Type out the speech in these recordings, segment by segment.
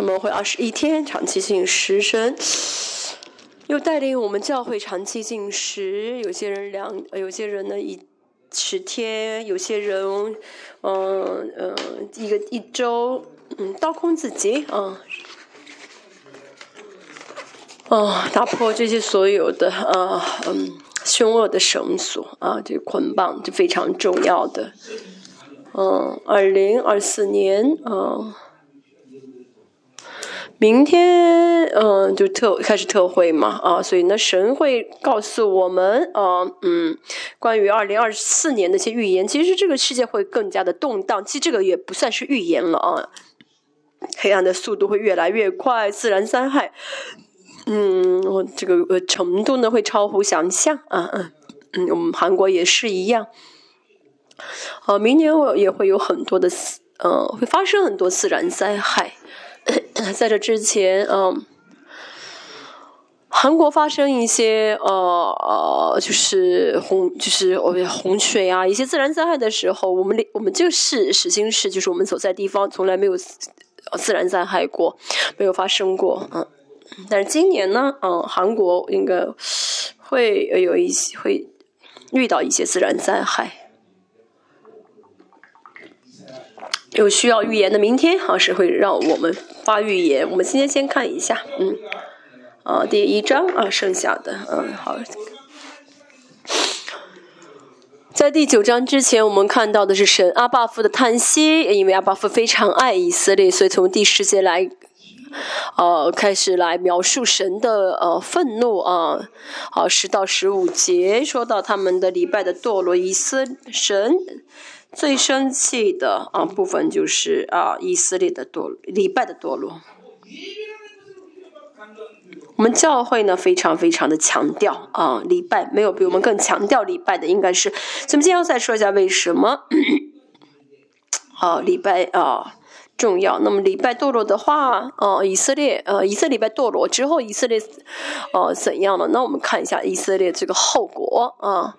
他们会二十一天长期进食，神又带领我们教会长期进食。有些人两，有些人呢一十天，有些人嗯嗯一个一周，嗯刀空自己啊。哦，打破这些所有的啊，嗯，凶恶的绳索啊，这捆绑就非常重要的。嗯，二零二四年，嗯，明天，嗯，就特开始特会嘛，啊，所以呢，神会告诉我们，啊，嗯，关于二零二四年的一些预言。其实这个世界会更加的动荡，其实这个也不算是预言了啊。黑暗的速度会越来越快，自然灾害。嗯，我这个呃程度呢会超乎想象啊嗯嗯，我们韩国也是一样。啊，明年我也会有很多的呃，会发生很多自然灾害。在这之前，嗯，韩国发生一些呃呃，就是洪，就是我们洪水啊，一些自然灾害的时候，我们我们就是实心是，就是我们所在地方从来没有自然灾害过，没有发生过，嗯。但是今年呢，嗯，韩国应该会有一些会遇到一些自然灾害，有需要预言的。明天好是会让我们发预言。我们今天先看一下，嗯，啊，第一章啊，剩下的，嗯，好，在第九章之前，我们看到的是神阿巴夫的叹息，因为阿巴夫非常爱以色列，所以从第十节来。呃，开始来描述神的呃愤怒啊，好十到十五节说到他们的礼拜的堕落，以色神最生气的啊部分就是啊以色列的堕礼拜的堕落。我们教会呢非常非常的强调啊礼拜，没有比我们更强调礼拜的，应该是。咱们今天要再说一下为什么？好，礼拜啊。重要。那么礼拜堕落的话，呃，以色列，呃，以色列拜堕落之后，以色列，呃，怎样了？那我们看一下以色列这个后果啊。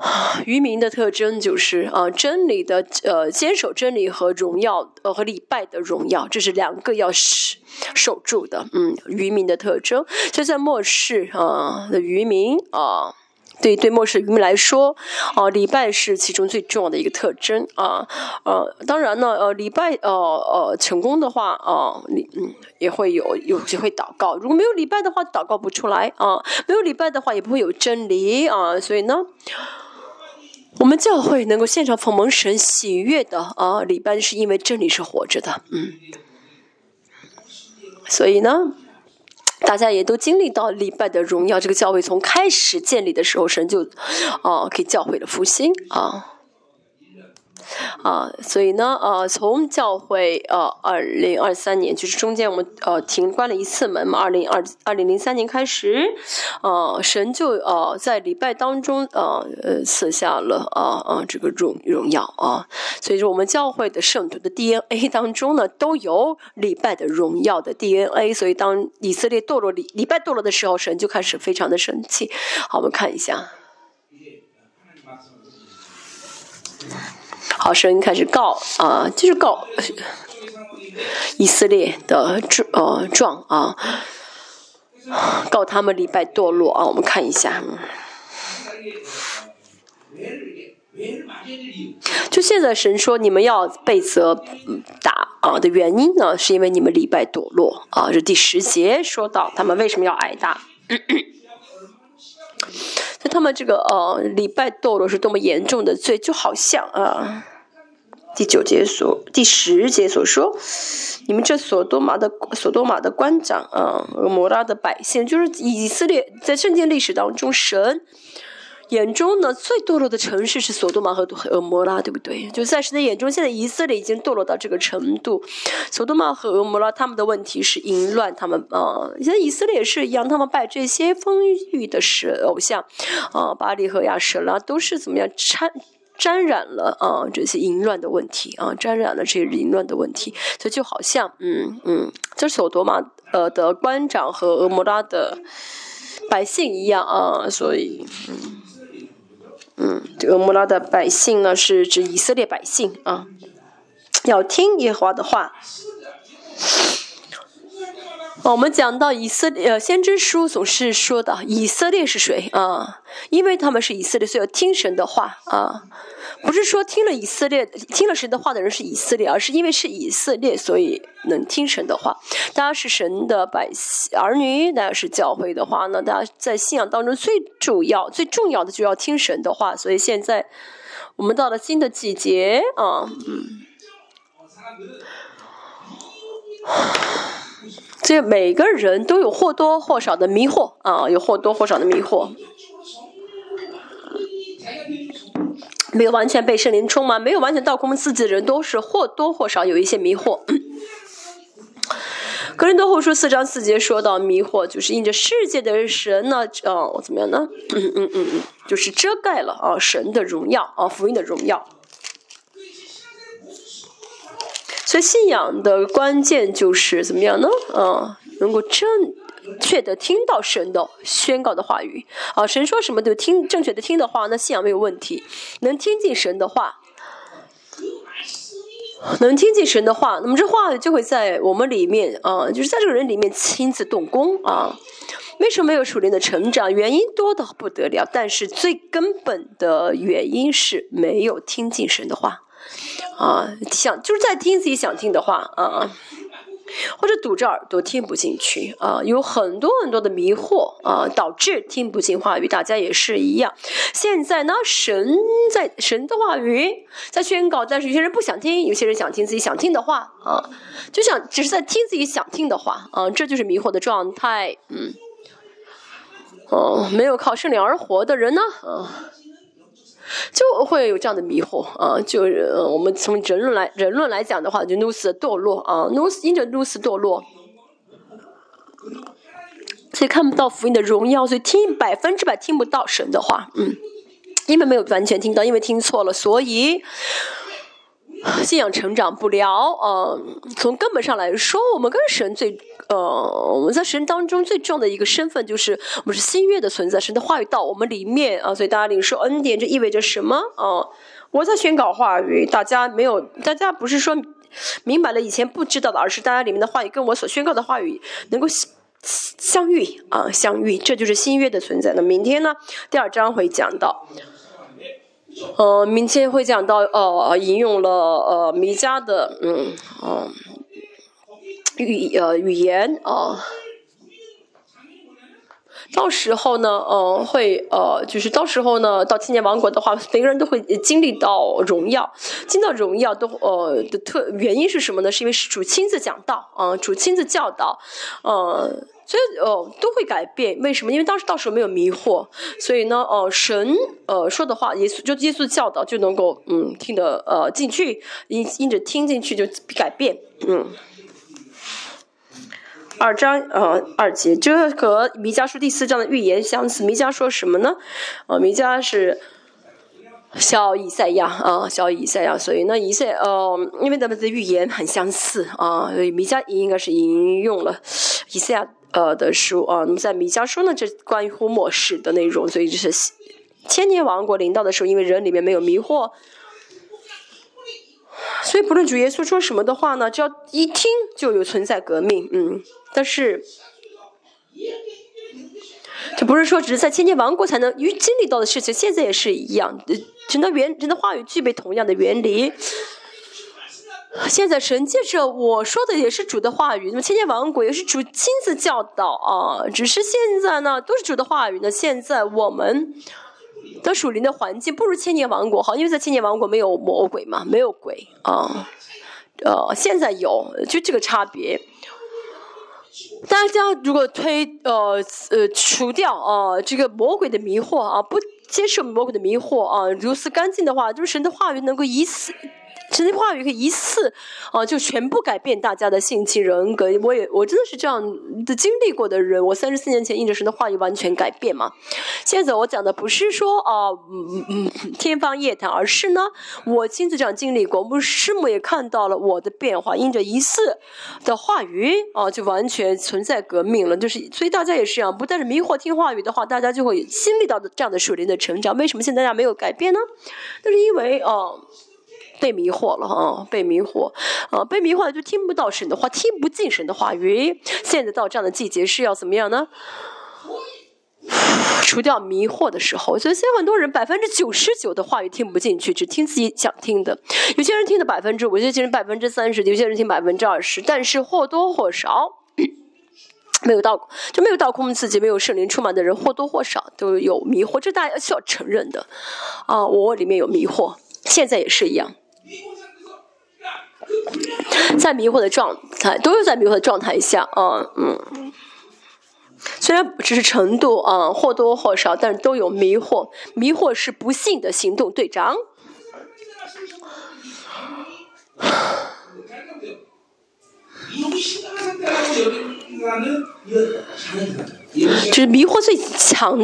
渔民的特征就是啊，真理的呃，坚守真理和荣耀，呃，和礼拜的荣耀，这是两个要守守住的。嗯，渔民的特征，就在末世啊的渔民啊。对对，末世渔民来说，啊，礼拜是其中最重要的一个特征啊，呃，当然呢，呃，礼拜，呃呃，成功的话，啊，礼嗯也会有有机会祷告。如果没有礼拜的话，祷告不出来啊，没有礼拜的话，也不会有真理啊。所以呢，我们教会能够献上奉蒙神喜悦的啊，礼拜是因为真理是活着的，嗯，所以呢。大家也都经历到礼拜的荣耀，这个教会从开始建立的时候，神就，啊，给教会了复兴啊。啊，所以呢，呃，从教会呃二零二三年，就是中间我们呃停关了一次门嘛，二零二二零零三年开始，呃，神就呃在礼拜当中呃呃赐下了啊啊这个荣荣耀啊，所以说我们教会的圣徒的 DNA 当中呢都有礼拜的荣耀的 DNA，所以当以色列堕落礼礼拜堕落的时候，神就开始非常的生气。好，我们看一下。好，声音开始告啊，就是告以色列的呃状啊，告他们礼拜堕落啊。我们看一下，就现在神说你们要被责打啊的原因呢，是因为你们礼拜堕落啊。这第十节说到他们为什么要挨打。他们这个呃礼拜堕落是多么严重的罪，就好像啊第九节所第十节所说，你们这所多玛的所多玛的官长啊，摩拉的百姓，就是以色列在圣经历史当中神。眼中呢，最堕落的城市是索多玛和俄摩拉，对不对？就在神的眼中，现在以色列已经堕落到这个程度。索多玛和俄摩拉他们的问题是淫乱，他们啊，现在以色列也是一样，他们拜这些丰裕的神偶像，啊，巴利和亚舍拉都是怎么样掺沾染了啊这些淫乱的问题啊，沾染了这些淫乱的问题，所以就好像嗯嗯，这索多玛呃的官长和俄摩拉的百姓一样啊，所以嗯。嗯，这个摩拉的百姓呢，是指以色列百姓啊，要听耶和华的话，我们讲到以色列，呃，先知书总是说的以色列是谁啊？因为他们是以色列，所以要听神的话啊。不是说听了以色列听了神的话的人是以色列，而是因为是以色列，所以能听神的话。大家是神的百姓儿女，大家是教会的话呢，大家在信仰当中最主要、最重要的就要听神的话。所以现在我们到了新的季节啊，嗯。这每个人都有或多或少的迷惑啊，有或多或少的迷惑，没有完全被圣灵充满，没有完全到空自己的人，都是或多或少有一些迷惑。格林多后书四章四节说到迷惑，就是因着世界的神呢，哦，怎么样呢？嗯嗯嗯嗯，就是遮盖了啊神的荣耀啊福音的荣耀。所以信仰的关键就是怎么样呢？啊，能够正确的听到神的宣告的话语啊，神说什么就听正确的听的话，那信仰没有问题。能听进神的话，能听进神的话，那么这话就会在我们里面啊，就是在这个人里面亲自动工啊。为什么没有属灵的成长？原因多的不得了，但是最根本的原因是没有听进神的话。啊，想就是在听自己想听的话啊，或者堵着耳朵听不进去啊，有很多很多的迷惑啊，导致听不进话语。大家也是一样。现在呢，神在神的话语在宣告，但是有些人不想听，有些人想听自己想听的话啊，就想只是在听自己想听的话啊，这就是迷惑的状态。嗯，哦，没有靠圣灵而活的人呢，啊。就会有这样的迷惑啊！就是我们从人论来人论来讲的话，就努斯堕落啊，努斯因着努斯堕落，所以看不到福音的荣耀，所以听百分之百听不到神的话，嗯，因为没有完全听到，因为听错了，所以。信仰成长不了，呃，从根本上来说，我们跟神最，呃，我们在神当中最重要的一个身份就是我们是新约的存在，神的话语到我们里面啊，所以大家领受恩典，这意味着什么啊？我在宣告话语，大家没有，大家不是说明白了以前不知道的，而是大家里面的话语跟我所宣告的话语能够相遇啊，相遇，这就是新约的存在。那明天呢，第二章会讲到。呃，明天会讲到，呃，引用了呃弥迦的，嗯，哦，语呃语言啊，到时候呢，呃，会呃，就是到时候呢，到千年王国的话，每个人都会经历到荣耀，经到荣耀都呃的特原因是什么呢？是因为是主亲自讲道啊，主亲自教导，呃。所以哦，都会改变。为什么？因为当时到时候没有迷惑，所以呢，哦，神呃说的话，耶稣就耶稣教导就能够嗯听得呃进去，因因着听进去就改变。嗯，二章呃二节，这和弥迦书第四章的预言相似。弥迦说什么呢？呃，弥迦是小以赛亚啊，小以赛亚。所以那，以赛呃，因为他们的预言很相似啊，所以弥迦应该是引用了以赛亚。呃的书啊，那么在米迦书呢，这关于末世的内容，所以就是千年王国领导的时候，因为人里面没有迷惑，所以不论主耶稣说什么的话呢，只要一听就有存在革命，嗯，但是这不是说只是在千年王国才能与经历到的事情，现在也是一样，人的原人的话语具备同样的原理。现在神借着我说的也是主的话语，那么千年王国也是主亲自教导啊。只是现在呢，都是主的话语呢。现在我们的属灵的环境不如千年王国好，因为在千年王国没有魔鬼嘛，没有鬼啊。呃，现在有，就这个差别。大家如果推呃呃除掉啊这个魔鬼的迷惑啊，不接受魔鬼的迷惑啊，如此干净的话，就是神的话语能够以此。神的话语可以一次，啊，就全部改变大家的性情人格。我也，我真的是这样的经历过的人。我三十四年前印着神的话语完全改变嘛。现在我讲的不是说啊，嗯嗯，天方夜谭，而是呢，我亲自这样经历过。我们师母也看到了我的变化，印着一次的话语啊，就完全存在革命了。就是，所以大家也是一样，不但是迷惑听话语的话，大家就会经历到的这样的属灵的成长。为什么现在大家没有改变呢？那是因为啊。被迷惑了啊，被迷惑啊，被迷惑了就听不到神的话，听不进神的话语。现在到这样的季节是要怎么样呢？除掉迷惑的时候，所以现在很多人百分之九十九的话语听不进去，只听自己想听的。有些人听的百分之五，有些人百分之三十，有些人听百分之二十，但是或多或少 没有到就没有到空自己没有圣灵充满的人，或多或少都有迷惑，这大家需要承认的。啊，我里面有迷惑，现在也是一样，在迷惑的状态，都是在迷惑的状态下啊，嗯。虽然只是程度啊，或多或少，但是都有迷惑。迷惑是不幸的行动，队长。就是迷惑最强，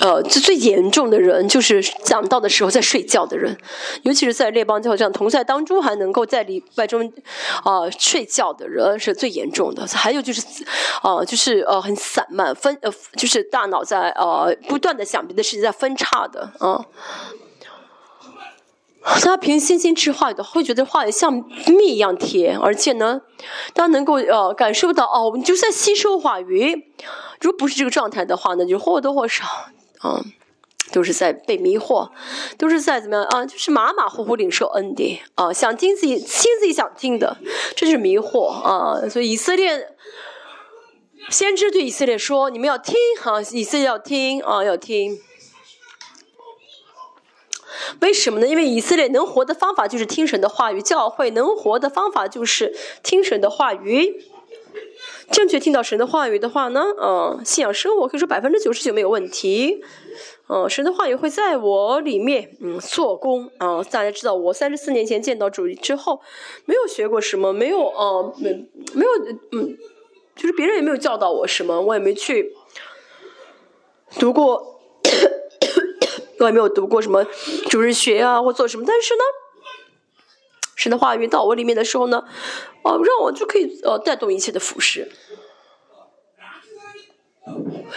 呃，最最严重的人，就是讲到的时候在睡觉的人，尤其是在列邦教这样同在当中，还能够在礼拜中，啊，睡觉的人是最严重的。还有就是，啊，就是呃，很散漫，分呃，就是大脑在呃不断的想别的事情，在分叉的啊。他凭信心吃话语的，会觉得话语像蜜一样甜，而且呢，他能够呃感受到哦，你就在吸收话语。如果不是这个状态的话呢，就或多或少，嗯，都是在被迷惑，都是在怎么样啊？就是马马虎虎领受恩典啊，想听自己听自己想听的，这就是迷惑啊。所以以色列先知对以色列说：“你们要听啊，以色列要听啊，要听。”为什么呢？因为以色列能活的方法就是听神的话语，教会能活的方法就是听神的话语。正确听到神的话语的话呢，嗯，信仰生活可以说百分之九十九没有问题。嗯，神的话语会在我里面，嗯，做工。啊，大家知道，我三十四年前见到主之后，没有学过什么，没有，呃，没，没有，嗯，就是别人也没有教导我什么，我也没去读过。我也没有读过什么主日学啊，或做什么，但是呢，神的话语到我里面的时候呢，哦，让我就可以呃带动一切的服饰。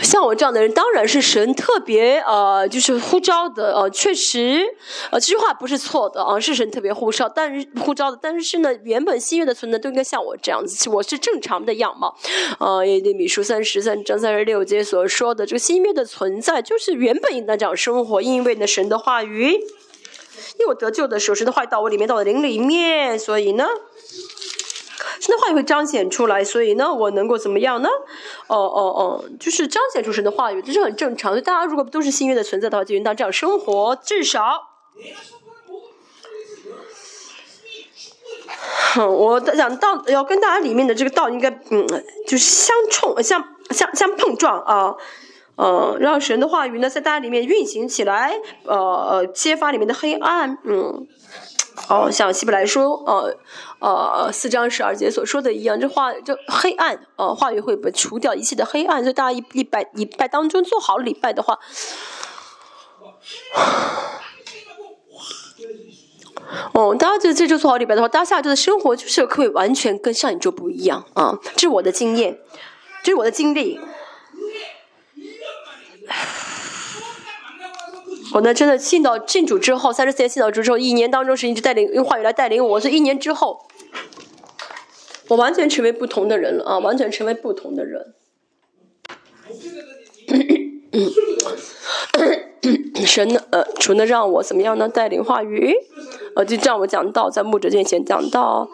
像我这样的人，当然是神特别呃，就是呼召的呃，确实呃，这句话不是错的啊，是神特别呼召，但是呼召的，但是呢，原本新约的存在都应该像我这样子，我是正常的样貌。呃，耶利米书三十三章三十六节所说的这个新约的存在，就是原本应当这样生活，因为呢，神的话语，因为我得救的时候，神的话语到我里面，到我灵里面，所以呢。神的话语会彰显出来，所以呢，我能够怎么样呢？哦哦哦，就是彰显出神的话语，这是很正常。大家如果都是新约的存在的话，就应当这样生活，至少。我讲道要跟大家里面的这个道应该嗯，就是相冲、相相相碰撞啊，嗯，让神的话语呢在大家里面运行起来，呃呃，揭发里面的黑暗，嗯。哦，像希伯来书，呃，呃，四章十二节所说的一样，这话这黑暗，呃，话语会被除掉一切的黑暗，所以大家一一拜礼拜当中做好礼拜的话，哦，大家就这周做好礼拜的话，大家下周的生活就是可以完全跟上一周不一样啊，这是我的经验，这是我的经历。我呢，真的信到信主之后，三十四年信到主之后，一年当中是一直带领用话语来带领我，所以一年之后，我完全成为不同的人了啊，完全成为不同的人。神呢，呃，除了让我怎么样呢？带领话语，呃，就让我讲到在牧者面前讲到，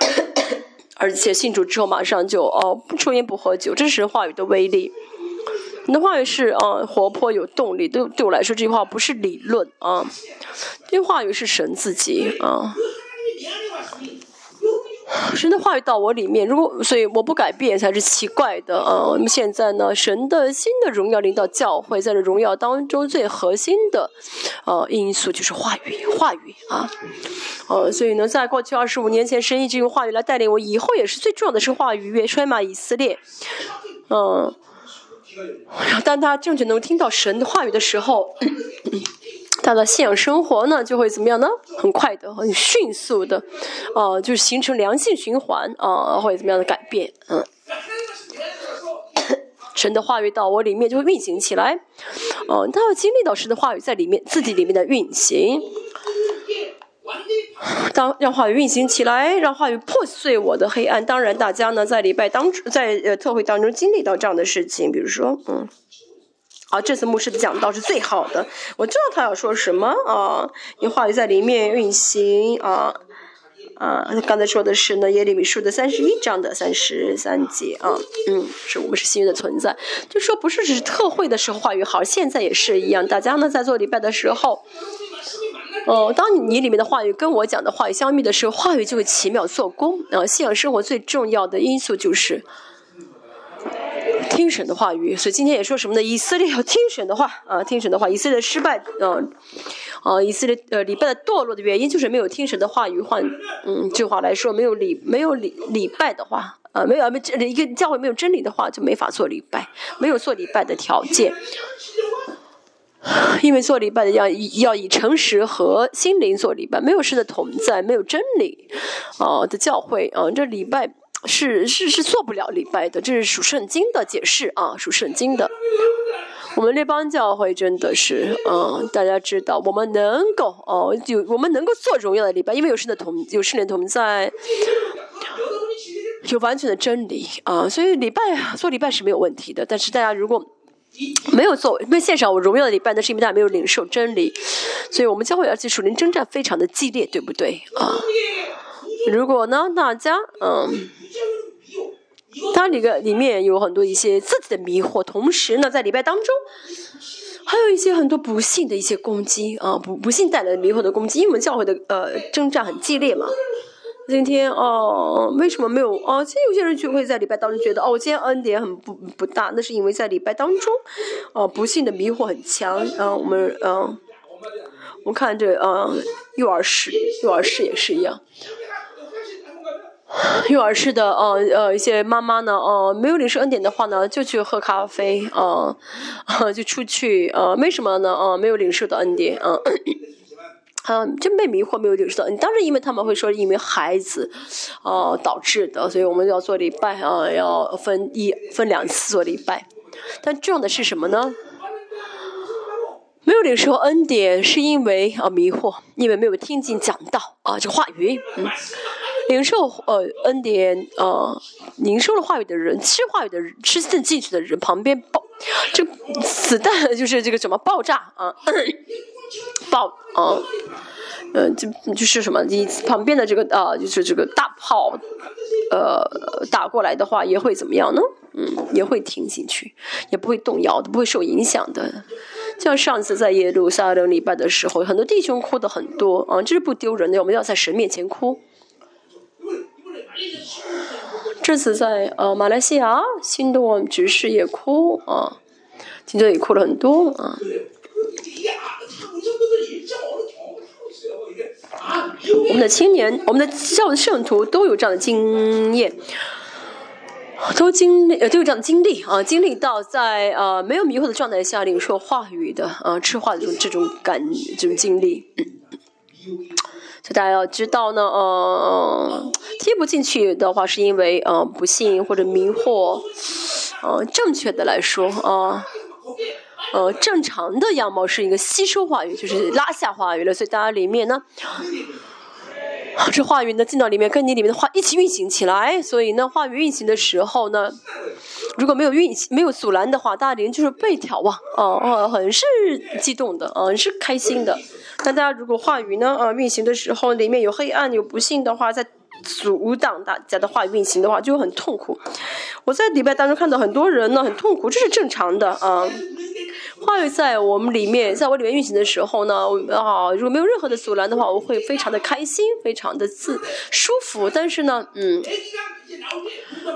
而且信主之后马上就哦不抽烟不喝酒，这是话语的威力。你的话语是啊，活泼有动力。对对我来说，这句话不是理论啊，这句话语是神自己啊。神的话语到我里面，如果所以我不改变才是奇怪的啊。那么现在呢，神的新的荣耀领导教会，在这荣耀当中最核心的呃因素就是话语，话语啊。呃，所以呢，在过去二十五年前，神一直用话语来带领我，以后也是最重要的是话语，越衰马，以色列，嗯。当他正确能听到神的话语的时候，他的信仰生活呢，就会怎么样呢？很快的，很迅速的，啊，就是形成良性循环啊，会怎么样的改变？嗯，神的话语到我里面就会运行起来，哦，他要经历到神的话语在里面自己里面的运行。当让话语运行起来，让话语破碎我的黑暗。当然，大家呢在礼拜当在呃特会当中经历到这样的事情，比如说，嗯，啊，这次牧师的讲道是最好的，我知道他要说什么啊，因为话语在里面运行啊。啊，刚才说的是呢，耶利米书的三十一章的三十三节啊，嗯，是我们是幸运的存在，就说不是只是特会的时候话语好，现在也是一样，大家呢在做礼拜的时候，哦，当你里面的话语跟我讲的话语相密的时候，话语就会奇妙做工啊。信仰生活最重要的因素就是听神的话语，所以今天也说什么呢？以色列要听神的话啊，听神的话，以色列失败，啊，以色列呃礼拜的堕落的原因就是没有听神的话语，换嗯句话来说，没有礼没有礼礼拜的话，啊没有没一个教会没有真理的话，就没法做礼拜，没有做礼拜的条件。因为做礼拜的要要以诚实和心灵做礼拜，没有神的同在，没有真理，啊的教会啊，这礼拜是是是做不了礼拜的，这是属圣经的解释啊，属圣经的。我们列邦教会真的是，嗯，大家知道，我们能够哦，有我们能够做荣耀的礼拜，因为有神的同，有圣灵同在，有完全的真理啊，所以礼拜做礼拜是没有问题的。但是大家如果没有做，没有献上我荣耀的礼拜，那是因为大家没有领受真理。所以我们教会而且属灵征战非常的激烈，对不对啊？如果呢，大家嗯。当里个里面有很多一些自己的迷惑，同时呢，在礼拜当中，还有一些很多不幸的一些攻击啊，不不幸带来的迷惑的攻击，因为我们教会的呃征战很激烈嘛。今天哦，为什么没有哦？其实有些人就会在礼拜当中觉得哦，我今天恩典很不不大，那是因为在礼拜当中，哦，不幸的迷惑很强啊。我们嗯，我看这嗯，幼儿室幼儿室也是一样。幼儿室的，呃呃，一些妈妈呢，呃，没有领受恩典的话呢，就去喝咖啡，呃，就出去，呃，为什么呢？呃，没有领受的恩典，嗯，嗯，真被迷惑，没有领受你。当然，因为他们会说，因为孩子，呃，导致的，所以我们要做礼拜，啊，要分一分两次做礼拜。但重要的是什么呢？没有领受恩典，是因为啊迷惑，因为没有听进讲道啊这话语，嗯。领受呃恩典呃领受了话语的人，吃话语的人，吃进进去的人，旁边爆，这子弹就是这个什么爆炸啊，爆啊，嗯就就是什么，你旁边的这个啊就是这个大炮，呃打过来的话也会怎么样呢？嗯，也会听进去，也不会动摇的，不会受影响的。像上次在耶路撒冷礼拜的时候，很多弟兄哭的很多啊，这是不丢人的，我们要在神面前哭。这次在呃马来西亚，新多执事也哭啊，听着也哭了很多啊。我们的青年，我们的教的圣徒都有这样的经验，都经历都有这样的经历啊，经历到在呃没有迷惑的状态下领受话语的啊，吃话的这种这种感这种经历。所以大家要知道呢，呃，听不进去的话，是因为呃不信或者迷惑。呃，正确的来说，啊，呃，呃正常的样貌是一个吸收话语，就是拉下话语了。所以大家里面呢，这话语呢进到里面，跟你里面的话一起运行起来。所以呢，话语运行的时候呢，如果没有运没有阻拦的话，大家里面就是被眺望，哦哦，很是激动的，嗯，是开心的。那大家如果话语呢，呃，运行的时候里面有黑暗、有不幸的话，在阻挡大家的话语运行的话，就会很痛苦。我在礼拜当中看到很多人呢，很痛苦，这是正常的啊。话语在我们里面，在我里面运行的时候呢，啊，如果没有任何的阻拦的话，我会非常的开心，非常的自舒服。但是呢，嗯，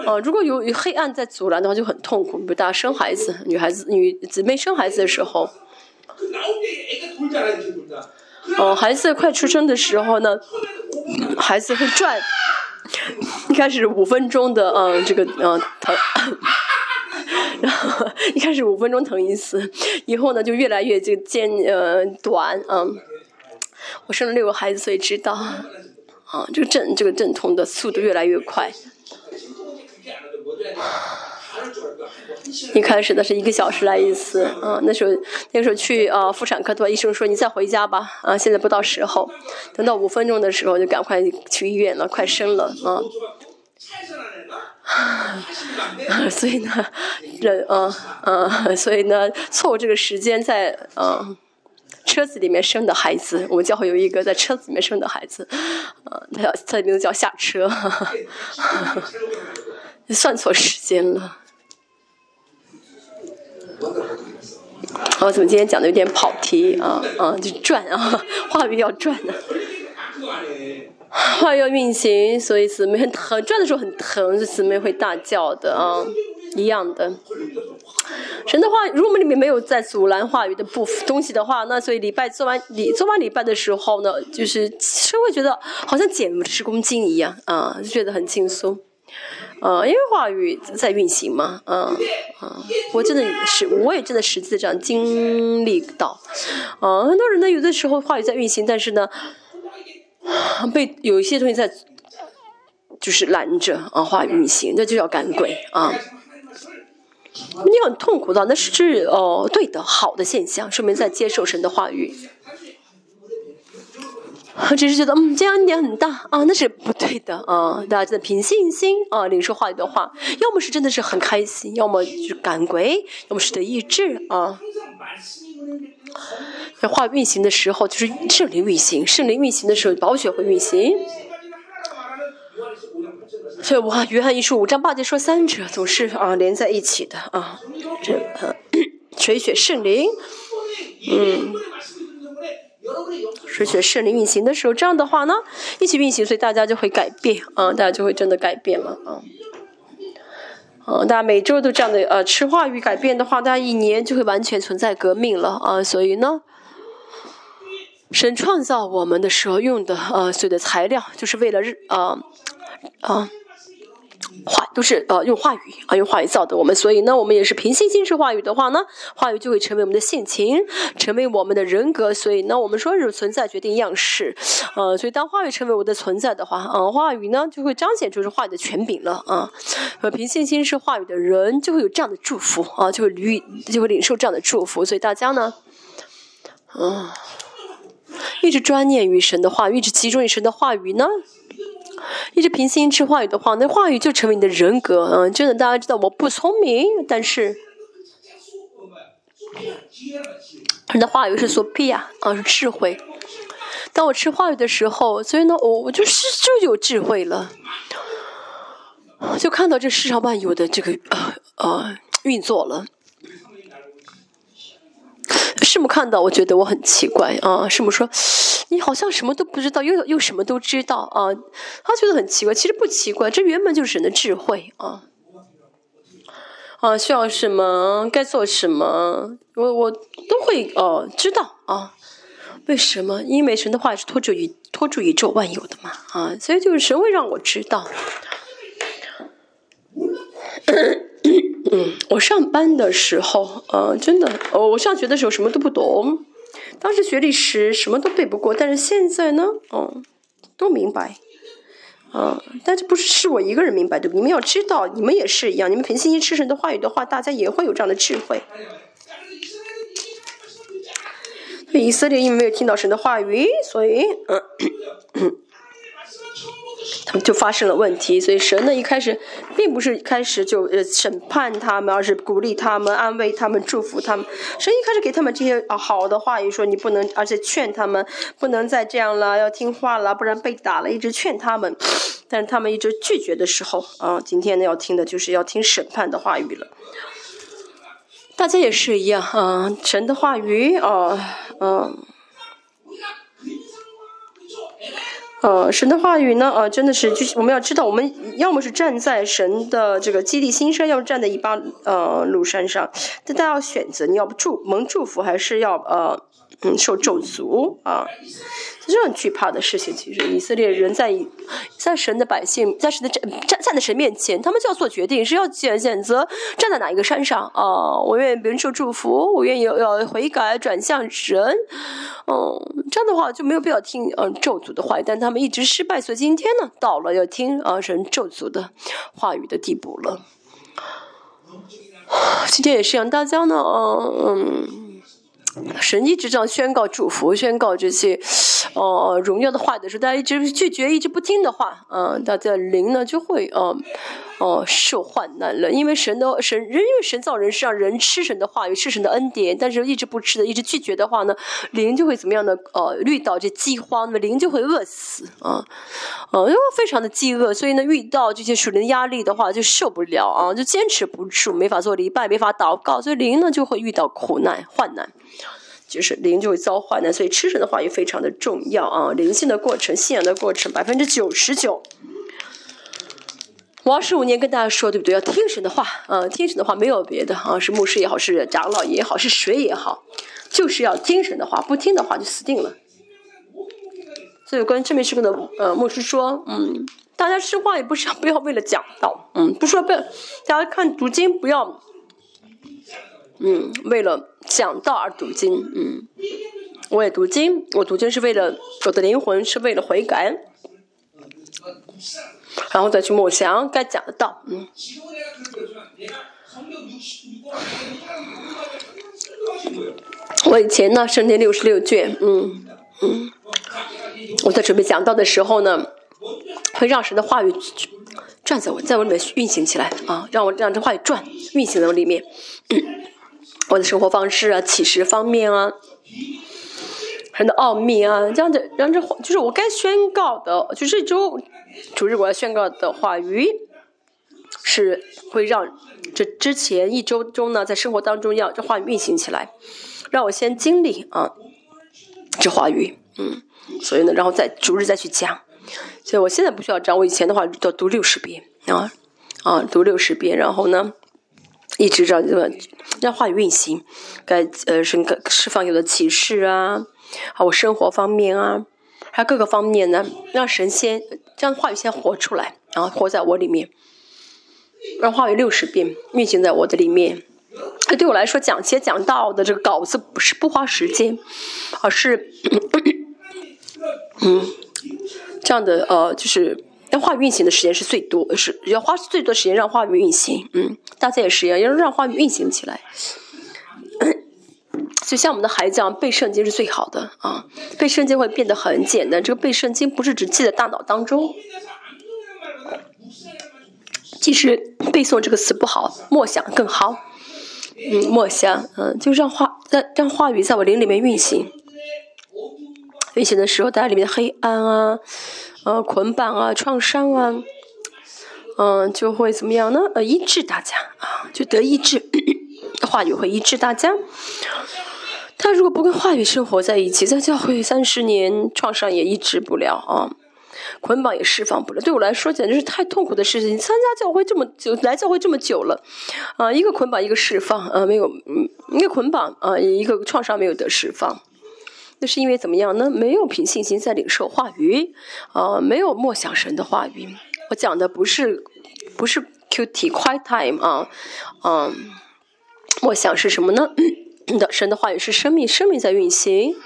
呃，如果有黑暗在阻拦的话，就很痛苦。比如大家生孩子，女孩子、女姊妹生孩子的时候。哦，孩子快出生的时候呢，孩子会转，一开始五分钟的嗯，这个嗯疼，然后一开始五分钟疼一次，以后呢就越来越这个间呃短嗯，我生了六个孩子，所以知道啊，这个阵这个阵痛的速度越来越快。一开始的是一个小时来一次，啊，那时候那时候去啊妇产科的话，医生说你再回家吧，啊，现在不到时候，等到五分钟的时候就赶快去医院了，快生了，啊。所以呢，人啊啊，所以呢，错过这个时间在啊车子里面生的孩子，我们教会有一个在车子里面生的孩子，啊，他叫他的名字叫下车，算错时间了。哦，怎么今天讲的有点跑题啊啊，就转啊，话语要转呢。话要运行，所以姊妹很疼，转的时候很疼，姊妹会大叫的啊，一样的。神的话，如果我们里面没有在阻拦话语的部分东西的话，那所以礼拜做完礼做完礼拜的时候呢，就是稍微觉得好像减十公斤一样啊，就觉得很轻松。呃，因为话语在运行嘛，嗯嗯，我真的是，我也真的实际这样经历到，啊，很多人呢，有的时候话语在运行，但是呢。被有一些东西在，就是拦着啊，话语运行，那就叫赶鬼啊。你很痛苦的，那是哦，对的，好的现象，说明在接受神的话语。我只是觉得嗯，这样一点很大啊，那是不对的啊。大家真的凭信心啊，领受话语的话，要么是真的是很开心，要么就赶鬼，要么是得意志啊。在话运行的时候，就是圣灵运行。圣灵运行的时候，宝血会运行。所以，哇，约翰一书五章八节说，三者总是啊连在一起的啊。这 水血圣灵，嗯，水血圣灵运行的时候，这样的话呢，一起运行，所以大家就会改变啊，大家就会真的改变了啊。嗯，大家每周都这样的呃吃话语改变的话，大家一年就会完全存在革命了啊。所以呢。神创造我们的时候用的呃所有的材料，就是为了日啊啊话都是呃用话语啊用话语造的我们，所以呢我们也是凭信心是话语的话呢，话语就会成为我们的性情，成为我们的人格。所以呢我们说是存在决定样式，呃所以当话语成为我的存在的话，啊话语呢就会彰显出是话语的权柄了啊。呃凭信心是话语的人就会有这样的祝福啊，就会领就会领受这样的祝福。所以大家呢，嗯。一直专念于神的话，一直集中于神的话语呢，一直平心吃话语的话，那话语就成为你的人格。嗯，真的，大家知道我不聪明，但是神的话语是所必呀，啊，是智慧。当我吃话语的时候，所以呢，我我就是就有智慧了，就看到这世上万有的这个呃呃运作了。师母看到，我觉得我很奇怪啊。师母说：“你好像什么都不知道，又又什么都知道啊。”他觉得很奇怪，其实不奇怪，这原本就是神的智慧啊。啊，需要什么，该做什么，我我都会哦知道啊。为什么？因为神的话是托住宇托住宇宙万有的嘛啊，所以就是神会让我知道。嗯，我上班的时候，呃，真的，哦，我上学的时候什么都不懂，当时学历史什么都背不过，但是现在呢，哦，都明白，啊，但这不是是我一个人明白，对不？你们要知道，你们也是一样，你们凭信心吃神的话语的话，大家也会有这样的智慧。以色列因为没有听到神的话语，所以，嗯。他们就发生了问题，所以神呢一开始并不是开始就呃审判他们，而是鼓励他们、安慰他们、祝福他们。神一开始给他们这些啊好的话语，说你不能，而且劝他们不能再这样了，要听话了，不然被打了。一直劝他们，但是他们一直拒绝的时候啊，今天呢要听的就是要听审判的话语了。大家也是一样啊，神的话语啊，嗯。呃，神的话语呢？呃，真的是，就是我们要知道，我们要么是站在神的这个基地新山，要么站在一巴呃鲁山上，但大家要选择，你要不祝蒙祝福，还是要呃嗯受咒诅啊？这很惧怕的事情，其实以色列人在在神的百姓在神的站站在神面前，他们就要做决定，是要选选择站在哪一个山上啊？我愿意别人受祝福，我愿意要悔改转向神，嗯，这样的话就没有必要听嗯咒诅的话，但他们一直失败，所以今天呢，到了要听啊神咒诅的话语的地步了。今天也是让，大家呢，嗯。神一直这样宣告、祝福、宣告这些，哦，荣耀的话的时候，大家一直拒绝、一直不听的话，嗯，大家灵呢就会，嗯，哦，受患难了。因为神的神人，因为神造人是让人吃神的话语、吃神的恩典，但是一直不吃的、一直拒绝的话呢，灵就会怎么样呢？呃，遇到这饥荒，那么灵就会饿死啊，呃，因为非常的饥饿，所以呢，遇到这些属灵压力的话就受不了啊，就坚持不住，没法做礼拜，没法祷告，所以灵呢就会遇到苦难、患难。就是灵就会遭患难，所以吃神的话也非常的重要啊！灵性的过程、信仰的过程，百分之九十九。我二十五年跟大家说，对不对？要听神的话，啊，听神的话没有别的啊，是牧师也好，是长老也好，是谁也好，就是要听神的话，不听的话就死定了。所以关于正面事工的呃牧师说，嗯，大家吃话也不是不要为了讲道，嗯，不说不，大家看读经不要。嗯，为了讲道而读经，嗯，我也读经，我读经是为了我的灵魂是为了悔改，然后再去默想该讲的道，嗯。我以前呢，圣经六十六卷，嗯嗯，我在准备讲道的时候呢，会让神的话语转在我，在我里面运行起来啊，让我让这话语转运行在我里面。嗯我的生活方式啊，启示方面啊，很多奥秘啊，这样的让这就是我该宣告的，就这周主日我要宣告的话语，是会让这之前一周中呢，在生活当中要这话语运行起来，让我先经历啊这话语，嗯，所以呢，然后再逐日再去讲，所以我现在不需要这样，我以前的话要读六十遍啊啊，读六十遍，然后呢。一直让这个让话语运行，该呃是释放有的启示啊，还有生活方面啊，还有各个方面呢，让神仙让话语先活出来，然后活在我里面，让话语六十遍运行在我的里面。这对我来说讲写讲道的这个稿子不是不花时间，而是 嗯这样的呃就是。让话语运行的时间是最多，是要花最多时间让话语运行。嗯，大家也是一样，要让话语运行起来。就像我们的孩子这样背圣经是最好的啊，背圣经会变得很简单。这个背圣经不是只记在大脑当中，其实背诵这个词不好，默想更好。嗯，默想，嗯，就让话在让话语在我灵里面运行。运行的时候，大家里面的黑暗啊。呃，捆绑啊，创伤啊，嗯，就会怎么样呢？呃，医治大家啊，就得医治，话语会医治大家。他如果不跟话语生活在一起，在教会三十年，创伤也医治不了啊，捆绑也释放不了。对我来说，简直是太痛苦的事情。参加教会这么久，来教会这么久了，啊，一个捆绑，一个释放，啊，没有，嗯，一个捆绑，啊，一个创伤没有得释放。那是因为怎么样呢？没有凭信心在领受话语，啊，没有默想神的话语。我讲的不是不是 Q T quiet time 啊，嗯，默想是什么呢？的神的话语是生命，生命在运行。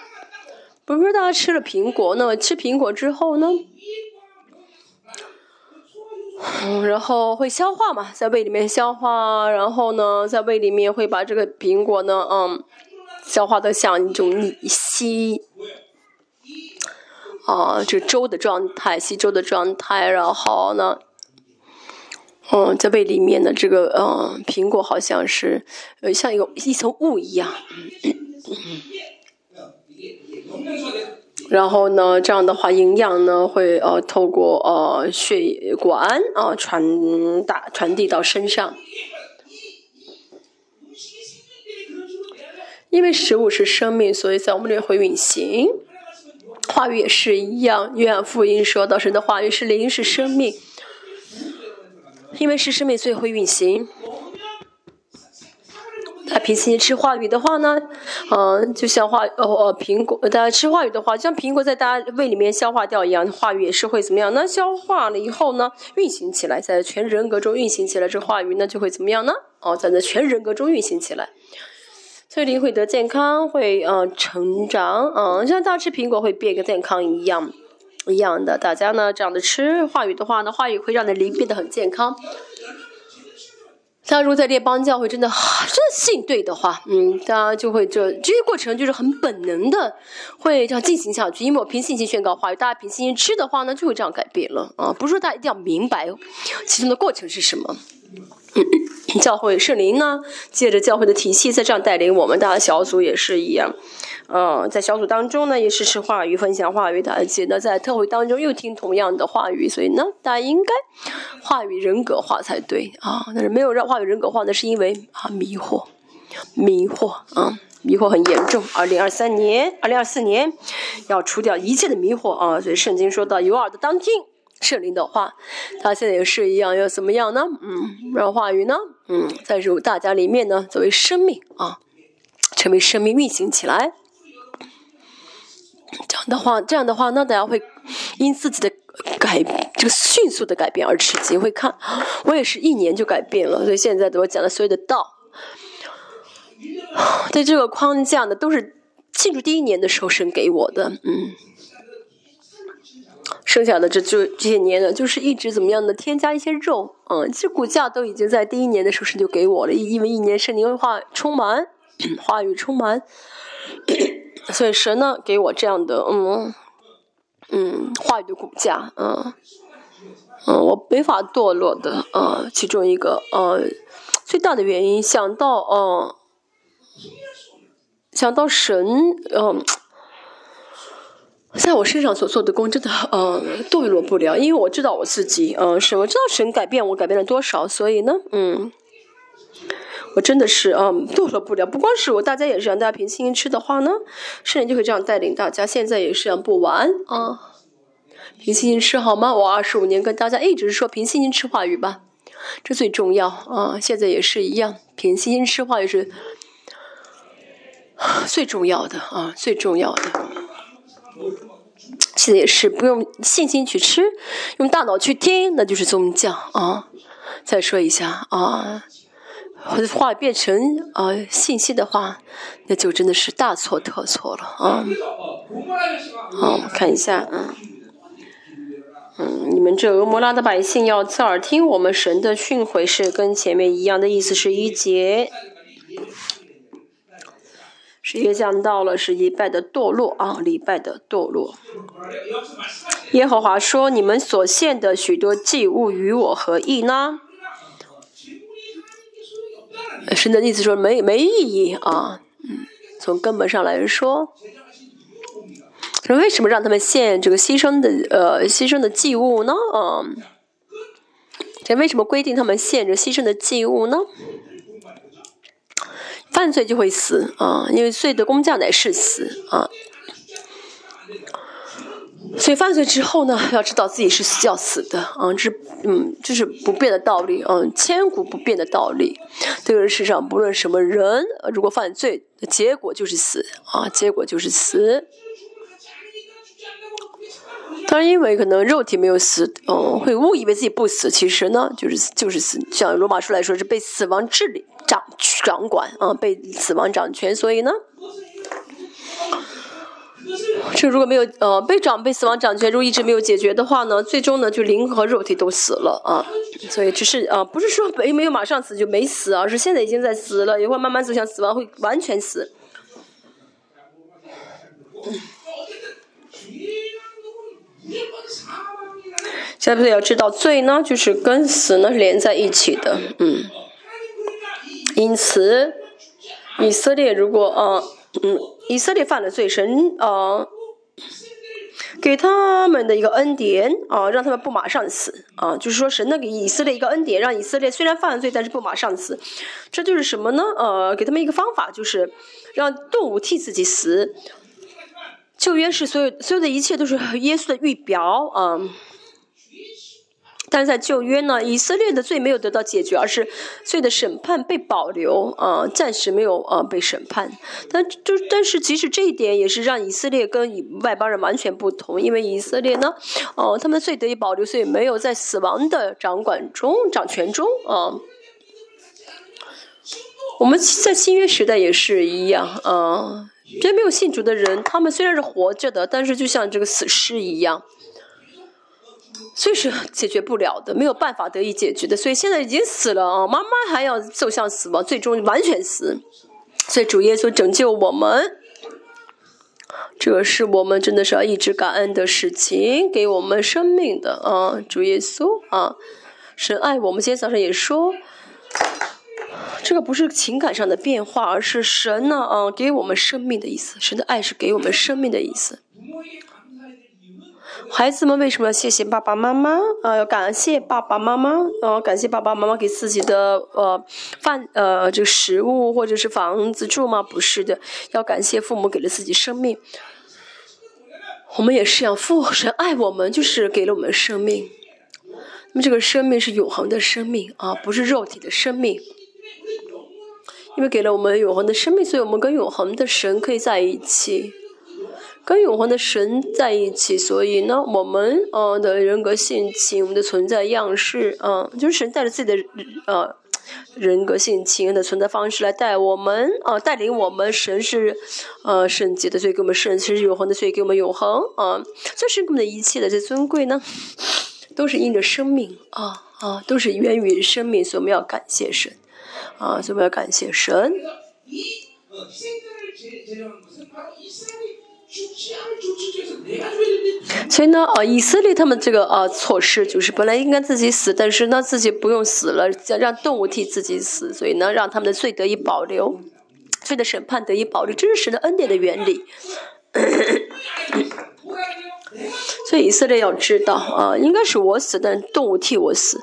不是大家吃了苹果，那么吃苹果之后呢，嗯，然后会消化嘛，在胃里面消化，然后呢，在胃里面会把这个苹果呢，嗯。消化的像一种稀，啊，这粥的状态，稀粥的状态。然后呢，嗯，在胃里面的这个，嗯，苹果好像是，呃，像一个一层雾一样。然后呢，这样的话，营养呢会呃透过呃血管啊传达传递到身上。因为食物是生命，所以在我们这里会运行。话语也是一样，约翰福音说到神的话语是灵，是生命。因为是生命，所以会运行。他平时吃话语的话呢，嗯，就像话哦哦苹果，大家吃话语的话，像苹果在大家胃里面消化掉一样，话语也是会怎么样？那消化了以后呢，运行起来，在全人格中运行起来，这话语呢就会怎么样呢？哦，在那全人格中运行起来。所以灵会得健康，会呃成长，嗯，像大吃苹果会变个健康一样，一样的。大家呢这样的吃话语的话呢，话语会让你灵变得很健康。像如果在列邦教会真的真的信对的话，嗯，大家就会这这些过程就是很本能的会这样进行下去。因为我凭信心宣告话语，大家凭信心吃的话呢，就会这样改变了啊！不是说大家一定要明白其中的过程是什么。教会圣灵呢，借着教会的体系在这样带领我们，大家小组也是一样。嗯，在小组当中呢，也是吃话语、分享话语的，而且呢，在特会当中又听同样的话语，所以呢，大家应该话语人格化才对啊。但是没有让话语人格化，那是因为啊迷惑，迷惑啊，迷惑很严重。二零二三年、二零二四年要除掉一切的迷惑啊。所以圣经说到有耳的当听圣灵的话，他现在也是一样，要怎么样呢？嗯，让话语呢，嗯，在入大家里面呢，作为生命啊，成为生命运行起来。这样的话，这样的话，那大家会因自己的改这个迅速的改变而吃惊。会看，我也是一年就改变了。所以现在我讲的所有的道，在这个框架呢，都是庆祝第一年的时候神给我的。嗯，剩下的这就这些年呢，就是一直怎么样的添加一些肉。嗯，其实骨架都已经在第一年的时候神就给我了，因为一年圣灵话充满，话语充满。所以神呢，给我这样的嗯嗯话语的骨架，嗯嗯，我没法堕落的，呃，其中一个呃最大的原因，想到嗯想到神嗯在我身上所做的功，真的嗯堕落不了，因为我知道我自己，嗯，是我知道神改变我改变了多少，所以呢，嗯。我真的是啊，堕落不了。不光是我，大家也是让大家凭信心吃的话呢，圣灵就会这样带领大家。现在也是样不完啊，凭信心吃好吗？我二十五年跟大家一直说凭信心吃话语吧，这最重要啊。现在也是一样，凭信心吃话语是 最重要的啊，最重要的。现在也是不用信心去吃，用大脑去听，那就是宗教啊。再说一下啊。或者话变成啊信息的话，那就真的是大错特错了啊！好，看一下，嗯，嗯，你们这俄摩拉的百姓要侧耳听我们神的训诲，是跟前面一样的意思，是一节，是也讲到了是一拜的堕落啊，礼拜的堕落。耶和华说：“你们所献的许多祭物与我何异呢？”神的意思说没没意义啊，嗯，从根本上来说，为什么让他们献这个牺牲的呃牺牲的祭物呢？啊，这为什么规定他们献这牺牲的祭物呢？犯罪就会死啊，因为罪的工价乃是死啊。所以犯罪之后呢，要知道自己是要死的，啊，这是嗯，这是不变的道理，嗯，千古不变的道理。这个世上不论什么人，如果犯罪，结果就是死，啊，结果就是死。当然，因为可能肉体没有死，嗯，会误以为自己不死，其实呢，就是就是死。像罗马书来说，是被死亡治理、掌掌管，啊，被死亡掌权，所以呢。这如果没有呃被长被死亡掌权，如果一直没有解决的话呢，最终呢就灵和肉体都死了啊，所以只是啊不是说没没有马上死就没死啊，是现在已经在死了，一会慢慢走向死亡会完全死。现在要知道罪呢，就是跟死呢是连在一起的，嗯，因此以色列如果啊。嗯，以色列犯了罪，神啊，给他们的一个恩典啊，让他们不马上死啊，就是说神呢给以色列一个恩典，让以色列虽然犯了罪，但是不马上死，这就是什么呢？呃，给他们一个方法，就是让动物替自己死。旧约是所有所有的一切都是耶稣的预表啊。但是在旧约呢，以色列的罪没有得到解决，而是罪的审判被保留，啊，暂时没有啊被审判。但就但是即使这一点，也是让以色列跟以外邦人完全不同，因为以色列呢，哦，他们的罪得以保留，所以没有在死亡的掌管中、掌权中啊。我们在新约时代也是一样啊，这没有信主的人，他们虽然是活着的，但是就像这个死尸一样。所以是解决不了的，没有办法得以解决的。所以现在已经死了啊，妈妈还要走向死亡，最终完全死。所以主耶稣拯救我们，这是我们真的是要一直感恩的事情，给我们生命的啊，主耶稣啊，神爱我们。今天早上也说，这个不是情感上的变化，而是神呢啊给我们生命的意思。神的爱是给我们生命的意思。孩子们为什么要谢谢爸爸妈妈？呃，要感谢爸爸妈妈，呃，感谢爸爸妈妈给自己的呃饭呃这个食物或者是房子住吗？不是的，要感谢父母给了自己生命。我们也是样，父神爱我们，就是给了我们生命。那么这个生命是永恒的生命啊，不是肉体的生命。因为给了我们永恒的生命，所以我们跟永恒的神可以在一起。跟永恒的神在一起，所以呢，我们呃的人格性情，我们的存在样式，嗯，就是神带着自己的呃人格性情的存在方式来带我们，啊，带领我们。神是呃圣洁的，所以给我们圣；神是永恒的，所以给我们永恒。啊，这是给我们的一切的最尊贵呢，都是因着生命啊啊，都是源于生命，所以我们要感谢神啊，所以我们要感谢神。所以呢，啊，以色列他们这个啊措施就是本来应该自己死，但是呢自己不用死了，让动物替自己死，所以呢让他们的罪得以保留，罪的审判得以保留，这是神的恩典的原理。所以以色列要知道啊，应该是我死，但动物替我死。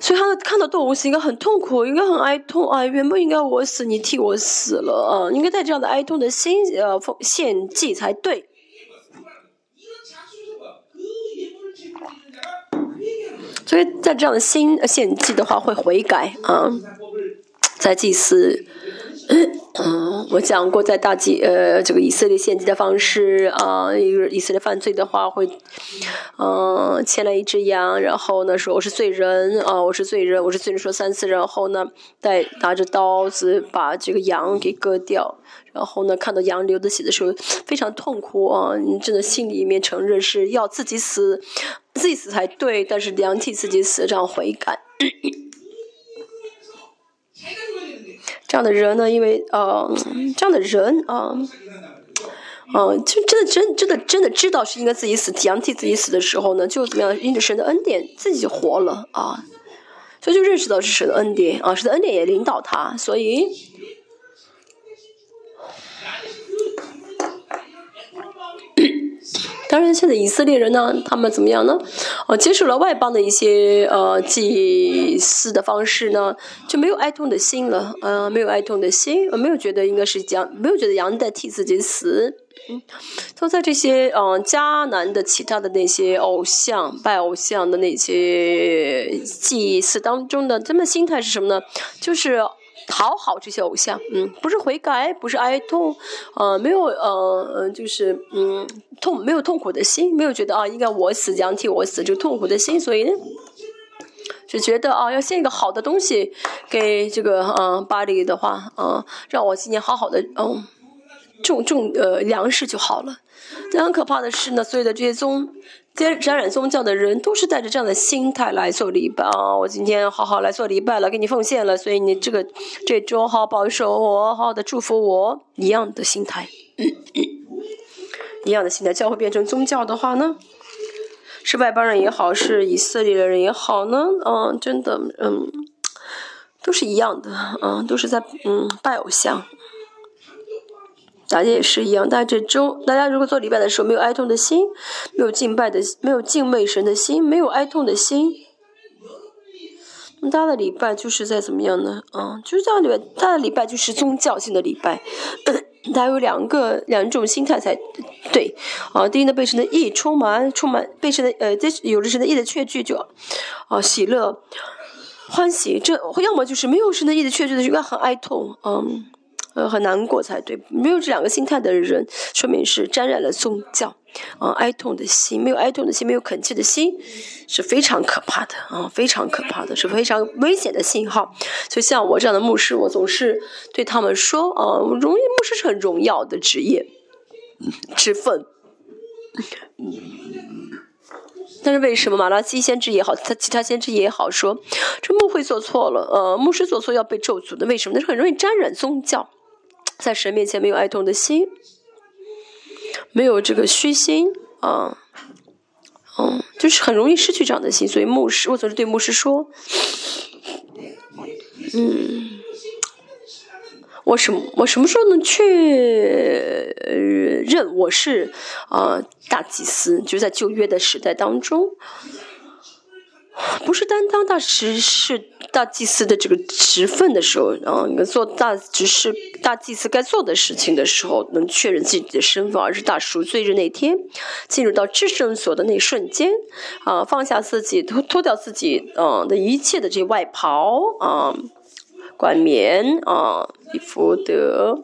所以他看到动物死应该很痛苦，应该很哀痛啊！原本应该我死，你替我死了啊！应该在这样的哀痛的心呃献祭才对。所以在这样的心献祭的话，会悔改啊，在祭祀。嗯，我讲过，在大祭呃这个以色列献祭的方式啊，一个以色列犯罪的话会，嗯，牵了一只羊，然后呢说我是罪人啊，我是罪人，我是罪人说三次，然后呢带拿着刀子把这个羊给割掉，然后呢看到羊流的血的时候非常痛苦啊，你真的心里面承认是要自己死，自己死才对，但是羊替自己死，这样悔改。这样的人呢，因为呃，这样的人啊，嗯，就真的真真的真的知道是应该自己死，羊替自己死的时候呢，就怎么样，因着神的恩典，自己就活了啊，所以就认识到是神的恩典啊，神的恩典也领导他，所以。当然，现在以色列人呢，他们怎么样呢？呃，接受了外邦的一些呃祭祀的方式呢，就没有哀痛的心了，呃，没有哀痛的心，没有觉得应该是羊，没有觉得羊代替自己死，嗯，都在这些嗯迦南的其他的那些偶像拜偶像的那些祭祀当中的，他们心态是什么呢？就是。讨好这些偶像，嗯，不是悔改，不是哀痛，呃，没有，呃，就是嗯，痛，没有痛苦的心，没有觉得啊，应该我死，羊替我死，这个痛苦的心，所以呢，就觉得啊，要献一个好的东西给这个嗯巴黎的话，嗯，让我今年好好的嗯种种呃粮食就好了。但很可怕的是呢，所有的这些宗。接沾染宗教的人都是带着这样的心态来做礼拜啊！我今天好好来做礼拜了，给你奉献了，所以你这个这周好保守我，好好的祝福我，一样的心态，一样的心态。教会变成宗教的话呢，是外邦人也好，是以色列的人也好呢，嗯，真的，嗯，都是一样的，嗯，都是在嗯拜偶像。大家也是一样，大家这周，大家如果做礼拜的时候没有哀痛的心，没有敬拜的，没有敬畏神的心，没有哀痛的心，那么大家的礼拜就是在怎么样呢？啊，就是这样礼拜，大的礼拜就是宗教性的礼拜，大家有两个两种心态才对。啊，第一呢，被神的意充满，充满被神的呃，这有了神的意的确据就，啊，喜乐欢喜，这要么就是没有神的意的确据的，应该很哀痛，嗯。呃，很难过才对。没有这两个心态的人，说明是沾染了宗教，啊，哀痛的心，没有哀痛的心，没有恳切的心，是非常可怕的啊，非常可怕的，是非常危险的信号。所以像我这样的牧师，我总是对他们说，啊，荣誉牧师是很荣耀的职业，之分。但是为什么马拉基先知也好，他其他先知也好，说这牧会做错了，呃，牧师做错要被咒诅的？为什么？那是很容易沾染宗教，在神面前没有爱痛的心，没有这个虚心啊，嗯，就是很容易失去这样的心。所以牧师，我总是对牧师说，嗯。我什么我什么时候能确认我是啊大祭司？就在旧约的时代当中，不是担当大执事大祭司的这个职分的时候，啊，你们做大执事大祭司该做的事情的时候，能确认自己的身份，而是大赎罪日那天进入到至圣所的那瞬间，啊，放下自己脱脱掉自己嗯的一切的这外袍啊。冠冕啊，以福德，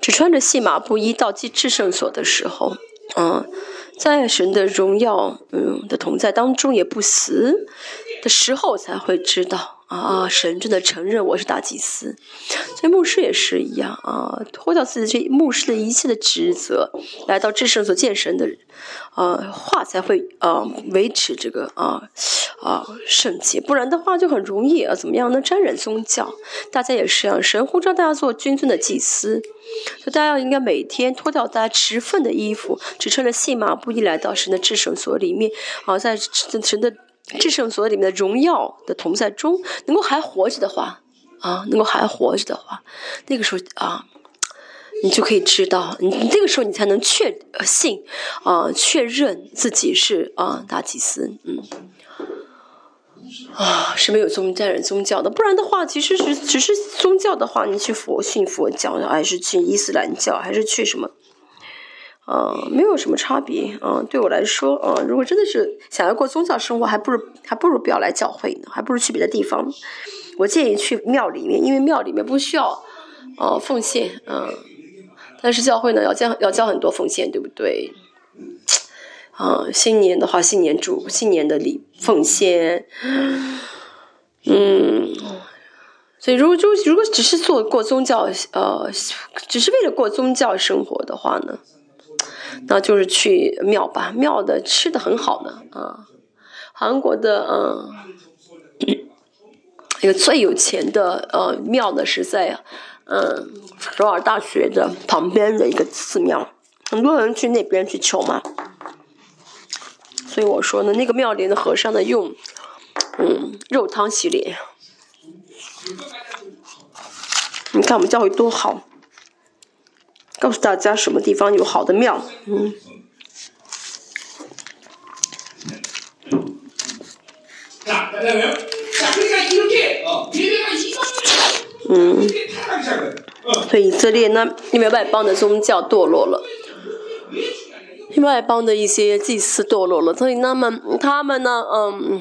只穿着细麻布衣到祭至圣所的时候，嗯，在神的荣耀嗯的同在当中也不死的时候，才会知道。啊！神真的承认我是大祭司，所以牧师也是一样啊，脱掉自己这牧师的一切的职责，来到至圣所见神的，啊，话才会啊维持这个啊啊圣洁，不然的话就很容易啊怎么样呢？沾染宗教。大家也是一样，神呼召大家做君尊的祭司，所以大家要应该每天脱掉大家持份的衣服，只穿着细麻布衣来到神的至圣所里面，啊，在神的。至圣所里面的荣耀的同在中，能够还活着的话，啊，能够还活着的话，那个时候啊，你就可以知道，你这个时候你才能确信啊，确认自己是啊大祭司，嗯，啊是没有宗教人宗教的，不然的话，其实是只是宗教的话，你去佛信佛教，还是去伊斯兰教，还是去什么？呃，没有什么差别。嗯，对我来说，呃，如果真的是想要过宗教生活，还不如还不如不要来教会呢，还不如去别的地方。我建议去庙里面，因为庙里面不需要呃奉献，嗯，但是教会呢要交要交很多奉献，对不对？啊，新年的话，新年祝新年的礼奉献，嗯，所以如果就如果只是做过宗教，呃，只是为了过宗教生活的话呢？那就是去庙吧，庙的吃的很好的啊，韩国的嗯，一个最有钱的呃庙的是在嗯首尔大学的旁边的一个寺庙，很多人去那边去求嘛，所以我说呢，那个庙里的和尚呢用嗯肉汤洗脸，你看我们教会多好。告诉大家什么地方有好的庙，嗯，嗯，所以以色列呢，因为外邦的宗教堕落了，因为外邦的一些祭司堕落了，所以那么他们呢，嗯。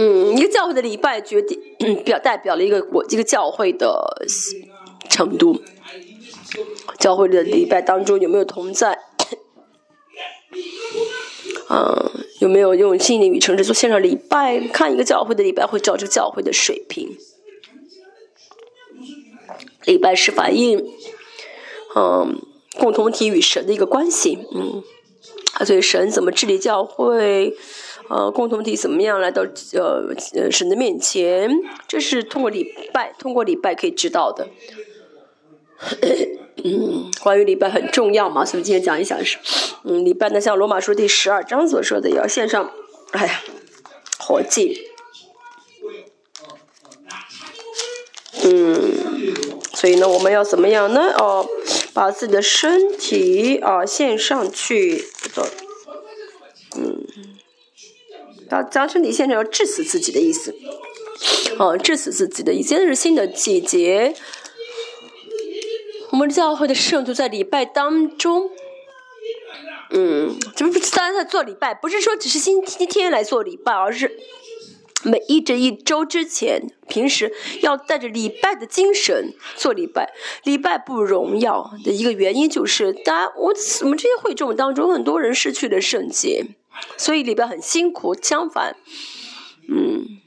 嗯，一个教会的礼拜决定 表代表了一个国一个教会的程度。教会的礼拜当中有没有同在？啊，有没有用心灵与诚实做线上礼拜？看一个教会的礼拜会照这个教会的水平。礼拜是反映，嗯，共同体与神的一个关系。嗯，啊，所以神怎么治理教会？呃，共同体怎么样来到呃神的面前？这是通过礼拜，通过礼拜可以知道的。嗯，关于礼拜很重要嘛，所以今天讲一讲是，嗯，礼拜呢，像罗马书第十二章所说的，要献上，哎呀，活祭。嗯，所以呢，我们要怎么样呢？哦，把自己的身体啊献上去，嗯。要将身体现成要致死自己的意思，哦，致死自己的意思。现在是新的季节，我们教会的圣徒在礼拜当中，嗯，这不是大家在做礼拜，不是说只是星期天来做礼拜，而是每一这一周之前，平时要带着礼拜的精神做礼拜。礼拜不荣耀的一个原因就是，大家我我们这些会众当中，很多人失去了圣洁。所以里边很辛苦，相反，嗯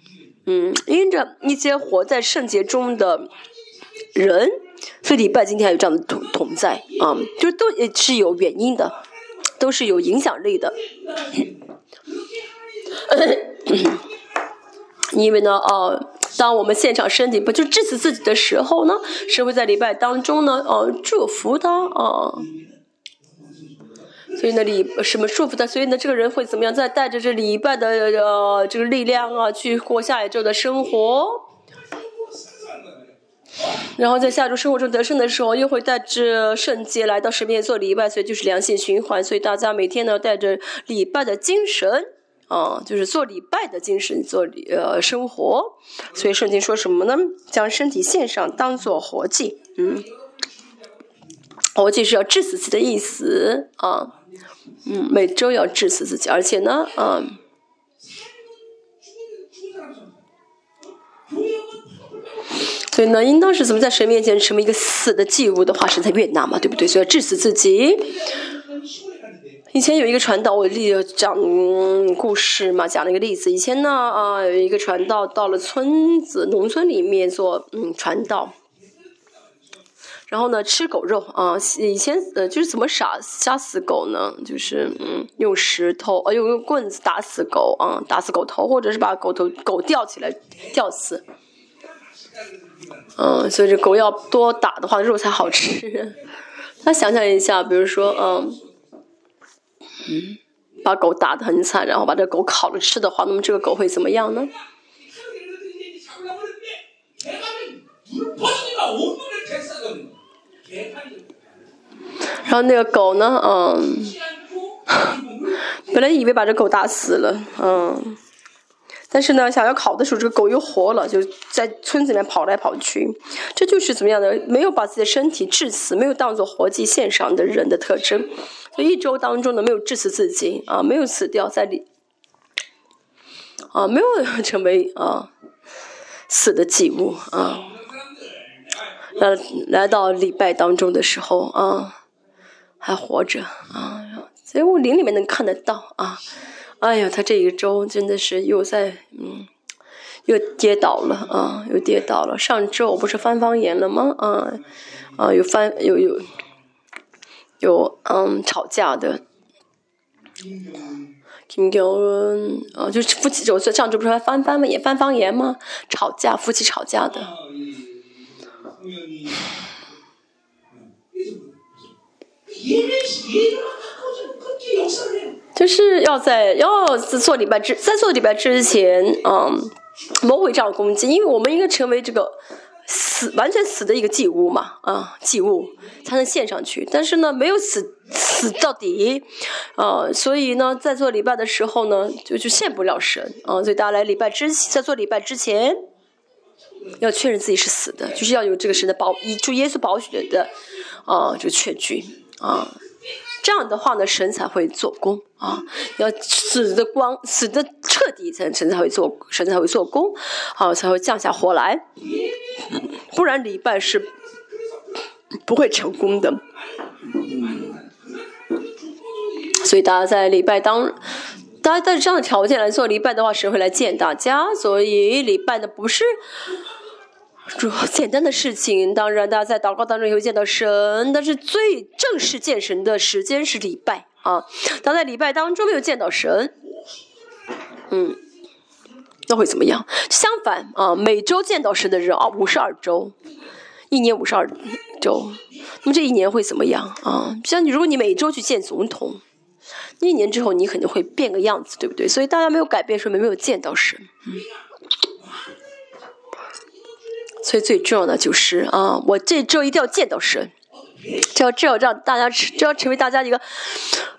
嗯，因着一些活在圣洁中的人，所以礼拜今天还有这样的同同在啊，就都也是有原因的，都是有影响力的。因为呢，呃，当我们现场身体不就致死自己的时候呢，是会在礼拜当中呢，呃，祝福他啊。所以呢，礼什么束缚他？所以呢，这个人会怎么样？再带着这礼拜的呃这个力量啊，去过下一周的生活。然后在下周生活中得胜的时候，又会带着圣洁来到神面前做礼拜，所以就是良性循环。所以大家每天呢，带着礼拜的精神。啊，就是做礼拜的精神，做呃生活，所以圣经说什么呢？将身体献上，当做活祭。嗯，活祭是要致死自己的意思啊。嗯，每周要致死自己，而且呢，啊，所以呢，应当是怎么在神面前成为一个死的祭物的话，是在越纳嘛，对不对？所以要致死自己。以前有一个传道，我例讲故事嘛，讲了一个例子。以前呢，啊，有一个传道到了村子、农村里面做嗯传道，然后呢吃狗肉啊。以前呃就是怎么杀杀死狗呢？就是嗯用石头呃用用棍子打死狗啊，打死狗头，或者是把狗头狗吊起来吊死。嗯，所以这狗要多打的话，肉才好吃。那想想一下，比如说嗯。嗯，把狗打得很惨，然后把这狗烤了吃的话，那么这个狗会怎么样呢？然后那个狗呢，嗯，本来以为把这狗打死了，嗯。但是呢，想要烤的时候，这个狗又活了，就在村子里面跑来跑去。这就是怎么样的？没有把自己的身体致死，没有当做活祭献上的人的特征。所以一周当中呢，没有致死自己啊，没有死掉在里啊，没有成为啊死的祭物啊。来来到礼拜当中的时候啊，还活着啊，所以我灵里面能看得到啊。哎呀，他这一周真的是又在嗯，又跌倒了啊，又跌倒了。上周不是翻方言了吗？啊啊，有翻有有有嗯吵架的，听叫啊，就是夫妻就上周不是还翻翻嘛，也翻方言吗？吵架，夫妻吵架的。就是要在要做礼拜之在做礼拜之前，嗯，魔鬼这样攻击，因为我们应该成为这个死完全死的一个祭物嘛，啊，祭物才能献上去。但是呢，没有死死到底，啊，所以呢，在做礼拜的时候呢，就就献不了神，啊，所以大家来礼拜之在做礼拜之前，要确认自己是死的，就是要有这个神的保，就耶稣保血的，啊，这个确据，啊。这样的话呢，神才会做工啊！要死的光，死的彻底，才神才会做，神才会做工，好才会降下火来。不然礼拜是不会成功的。所以大家在礼拜当，大家带着这样的条件来做礼拜的话，神会来见大家。所以礼拜呢，不是。主简单的事情，当然大家在祷告当中也会见到神，但是最正式见神的时间是礼拜啊。当在礼拜当中没有见到神，嗯，那会怎么样？相反啊，每周见到神的人啊，五十二周，一年五十二周，那么这一年会怎么样啊？像你，如果你每周去见总统，一年之后你肯定会变个样子，对不对？所以大家没有改变，说明没有见到神，嗯。所以最重要的就是啊，我这周一定要见到神，这要这要让大家，这要成为大家一个，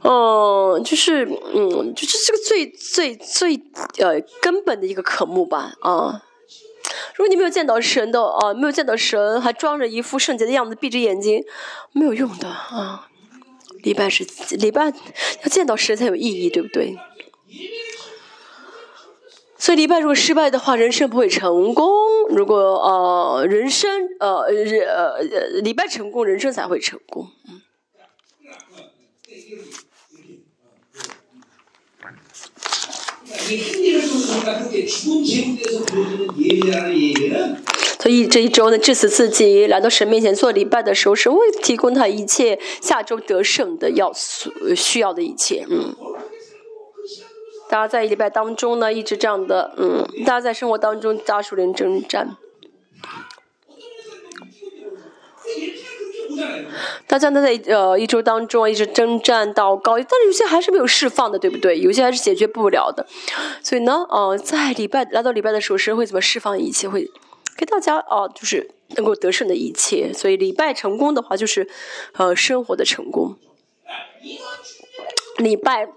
嗯，就是嗯，就是这个最最最呃根本的一个科目吧啊。如果你没有见到神的啊，没有见到神，还装着一副圣洁的样子，闭着眼睛，没有用的啊。礼拜是礼拜，要见到神才有意义，对不对？所以礼拜如果失败的话，人生不会成功。如果呃人生呃呃礼拜成功，人生才会成功。嗯所以这一周呢，致死自己来到神面前做礼拜的时候，神会提供他一切下周得胜的要素需要的一切。嗯，大家在礼拜当中呢，一直这样的，嗯，大家在生活当中加速连征战。大家都在呃一周当中一直征战到高，但是有些还是没有释放的，对不对？有些还是解决不了的。所以呢，呃，在礼拜来到礼拜的时候，神会怎么释放一切？会给大家啊，就是能够得胜的一切。所以礼拜成功的话，就是呃生活的成功。礼拜。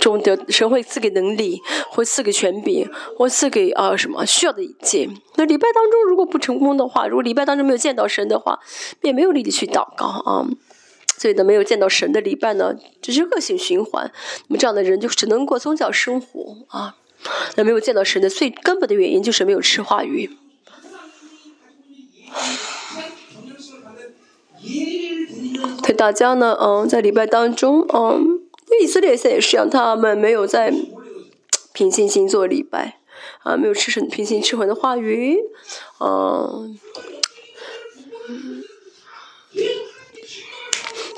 中的神会赐给能力，会赐给权柄，会赐给啊什么需要的一切。那礼拜当中如果不成功的话，如果礼拜当中没有见到神的话，也没有力气去祷告啊。所以呢，没有见到神的礼拜呢，只是恶性循环。那么这样的人就只能过宗教生活啊。那没有见到神的最根本的原因就是没有吃话语。所以大家呢，嗯，在礼拜当中，嗯。因为以色列现在也是一样，他们没有在凭信心做礼拜，啊，没有吃神凭信吃魂的话语，嗯，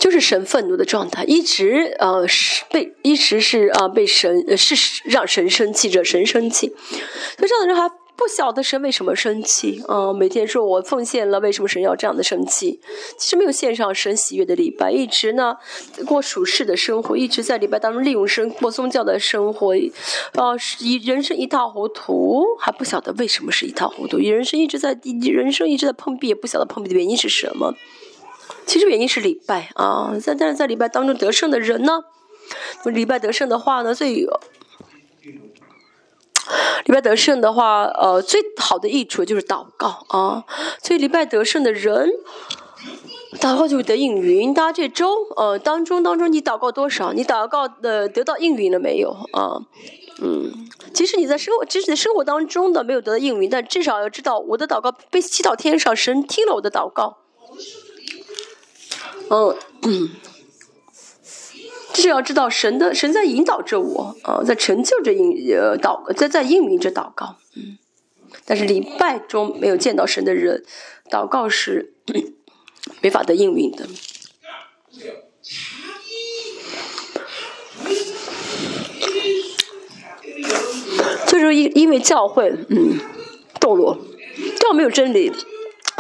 就是神愤怒的状态，一直呃是被一直是啊被神是让神生气，惹神生气，所以这样的人还。不晓得神为什么生气啊？每天说我奉献了，为什么神要这样的生气？其实没有献上神喜悦的礼拜，一直呢过属世的生活，一直在礼拜当中利用生过宗教的生活，啊，一人生一塌糊涂，还不晓得为什么是一塌糊涂。人生一直在人生一直在碰壁，也不晓得碰壁的原因是什么。其实原因是礼拜啊，在但是在礼拜当中得胜的人呢，礼拜得胜的话呢，最有。礼拜得胜的话，呃，最好的益处就是祷告啊。所以礼拜得胜的人，祷告就会得应允。大家这周呃当中当中，你祷告多少？你祷告的得到应允了没有啊？嗯，即使你在生活，即使在生活当中的没有得到应允，但至少要知道我的祷告被祈祷天上，神听了我的祷告。嗯嗯。就是要知道神的神在引导着我啊，在成就着应呃祷在在应允着祷告，嗯，但是礼拜中没有见到神的人，祷告是 没法得应允的。所以说，因因为教会嗯堕落，教没有真理，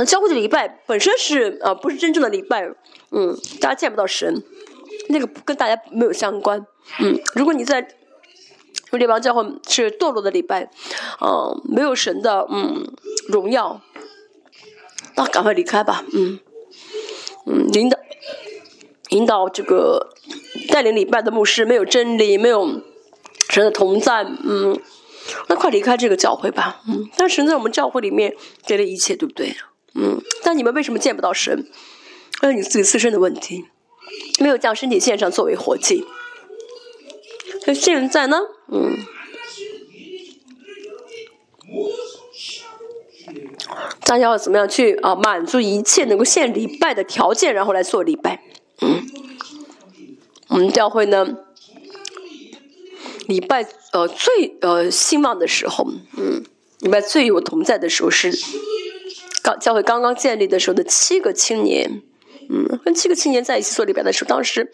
教会的礼拜本身是啊不是真正的礼拜，嗯，大家见不到神。那个跟大家没有相关，嗯，如果你在列邦教会是堕落的礼拜，嗯，没有神的嗯荣耀，那赶快离开吧，嗯，嗯，引导引导这个带领礼拜的牧师没有真理，没有神的同在，嗯，那快离开这个教会吧，嗯，但神在我们教会里面给了一切，对不对？嗯，但你们为什么见不到神？那是你自己自身的问题。没有将身体献上作为活祭，那现在呢？嗯，大家要怎么样去啊？满足一切能够献礼拜的条件，然后来做礼拜。嗯，我们教会呢，礼拜呃最呃兴旺的时候，嗯，礼拜最有同在的时候是刚教会刚刚建立的时候的七个青年。嗯，跟七个青年在一起做礼拜的时候，当时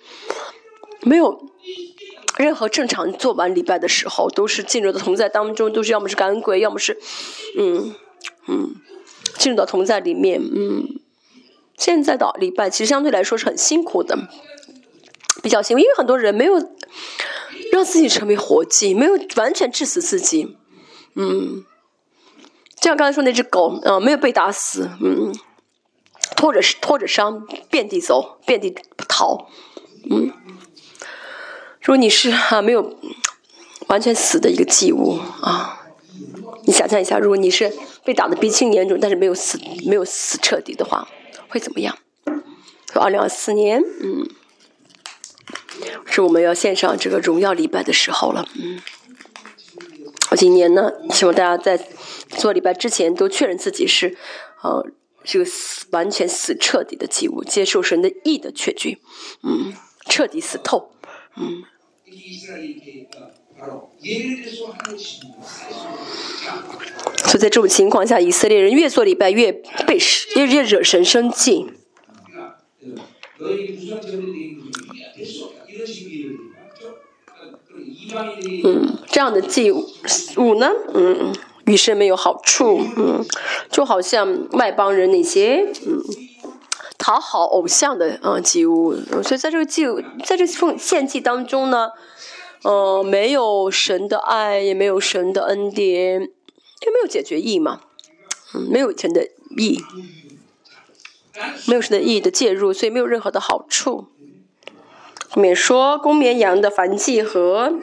没有任何正常做完礼拜的时候，都是进入到同在当中，都是要么是感恩鬼，要么是嗯嗯进入到同在里面。嗯，现在的礼拜其实相对来说是很辛苦的，比较辛苦，因为很多人没有让自己成为活祭，没有完全致死自己。嗯，就像刚才说那只狗，嗯，没有被打死，嗯。拖着拖着伤，遍地走，遍地逃，嗯。如果你是啊没有完全死的一个祭物啊，你想象一下，如果你是被打的鼻青脸肿，但是没有死，没有死彻底的话，会怎么样？二零二四年，嗯，是我们要献上这个荣耀礼拜的时候了，嗯。我今年呢，希望大家在做礼拜之前都确认自己是，呃。这个死完全死彻底的祭物，接受神的意的确据，嗯，彻底死透，嗯。所以在这种情况下，以色列人越做礼拜越被越越惹神生气。嗯，这样的祭物呢，嗯，与神没有好处，嗯，就好像外邦人那些，嗯，讨好偶像的啊祭物，所以在这个祭，在这奉献祭当中呢，呃，没有神的爱，也没有神的恩典，也没有解决义嘛，嗯，没有神的义，没有神的义的介入，所以没有任何的好处。后面说公绵羊的燔祭和。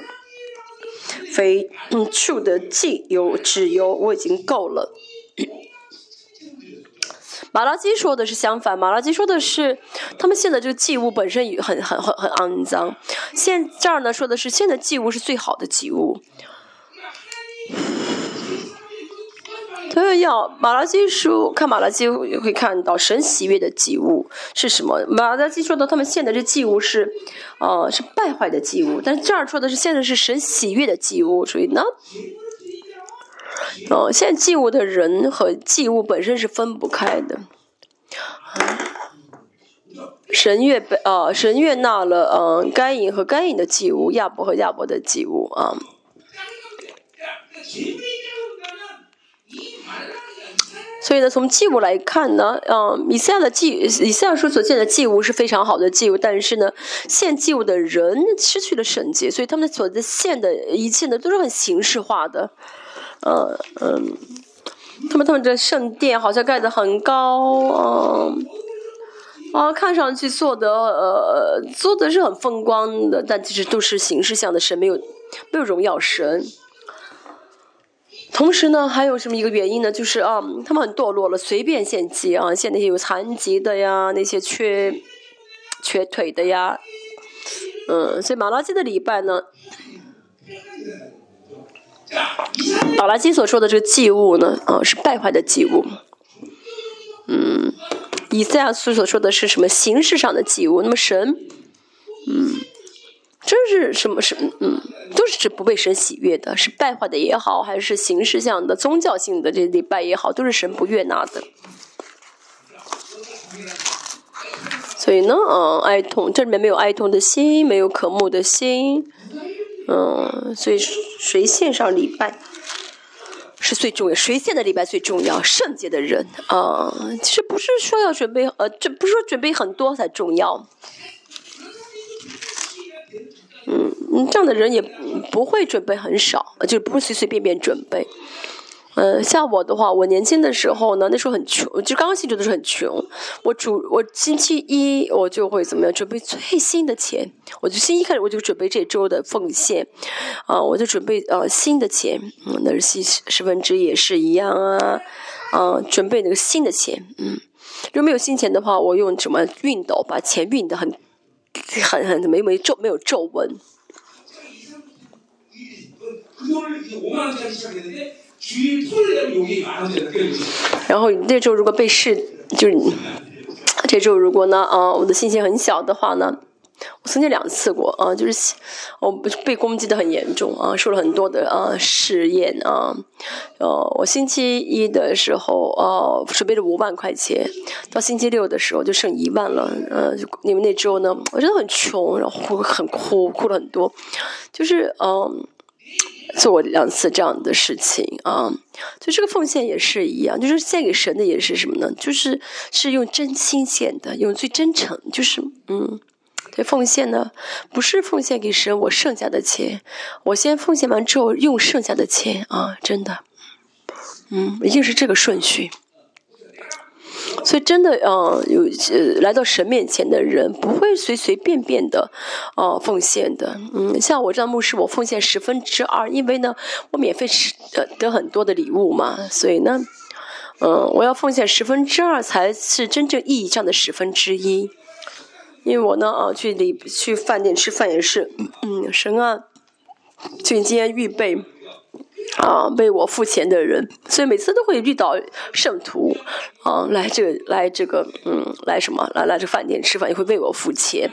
非嗯畜的祭有只有我已经够了。马拉基说的是相反，马拉基说的是他们现在这个祭物本身也很很很很肮脏。现这儿呢说的是现在祭物是最好的祭物。所以要马拉基书看马拉基也会看到神喜悦的祭物是什么？马拉基说的他们现在这祭物是，呃，是败坏的祭物，但这儿说的是现在是神喜悦的祭物，所以呢，哦，现在祭物的人和祭物本身是分不开的。神悦被呃神悦纳了嗯该隐和该隐的祭物，亚伯和亚伯的祭物啊。所以呢，从祭物来看呢，嗯，以赛亚的祭，以赛亚书所见的祭物是非常好的祭物，但是呢，献祭物的人失去了圣洁，所以他们所的献的一切呢，都是很形式化的，嗯嗯，他们他们这圣殿好像盖的很高，嗯，啊，看上去做的呃做的是很风光的，但其实都是形式上的神，没有没有荣耀神。同时呢，还有什么一个原因呢？就是啊，他们很堕落了，随便献祭啊，献那些有残疾的呀，那些缺缺腿的呀，嗯，所以马拉基的礼拜呢，马拉基所说的这个祭物呢，啊，是败坏的祭物，嗯，以赛亚书所说的是什么形式上的祭物？那么神，嗯。这是什么？是嗯，都是指不被神喜悦的，是败坏的也好，还是形式上的宗教性的这礼拜也好，都是神不悦纳的。所以呢，嗯，哀痛，这里面没有哀痛的心，没有渴慕的心，嗯，所以谁献上礼拜是最重要？谁献的礼拜最重要？圣洁的人啊，其实不是说要准备，呃，这不是说准备很多才重要。嗯，这样的人也不会准备很少，就不会随随便便准备。嗯，像我的话，我年轻的时候呢，那时候很穷，就刚刚信主的时候很穷。我主我星期一我就会怎么样准备最新的钱，我就星期一开始我就准备这周的奉献，啊，我就准备呃新的钱，嗯，那是十十分之一也是一样啊，啊，准备那个新的钱，嗯，如果没有新钱的话，我用什么熨斗把钱熨的很很很没没皱没有皱纹。然后那周如果被试，就是这周如果呢啊，我的信心很小的话呢，我曾经两次过啊，就是我被攻击的很严重啊，受了很多的啊试验啊，呃，我星期一的时候啊准备了五万块钱，到星期六的时候就剩一万了，呃，你们那周呢我真的很穷，然后很哭，哭了很多，就是嗯。做过两次这样的事情啊，就这个奉献也是一样，就是献给神的也是什么呢？就是是用真心献的，用最真诚，就是嗯，这奉献呢，不是奉献给神我剩下的钱，我先奉献完之后用剩下的钱啊，真的，嗯，一定是这个顺序。所以真的，嗯，有呃，来到神面前的人不会随随便便的，呃，奉献的。嗯，像我这样牧师，我奉献十分之二，因为呢，我免费吃得得很多的礼物嘛，所以呢，嗯，我要奉献十分之二才是真正意义上的十分之一。因为我呢，啊，去里去饭店吃饭也是，嗯，神啊，请今天预备。啊，为我付钱的人，所以每次都会遇到圣徒，啊，来这个来这个，嗯，来什么？来来这饭店吃饭，也会为我付钱。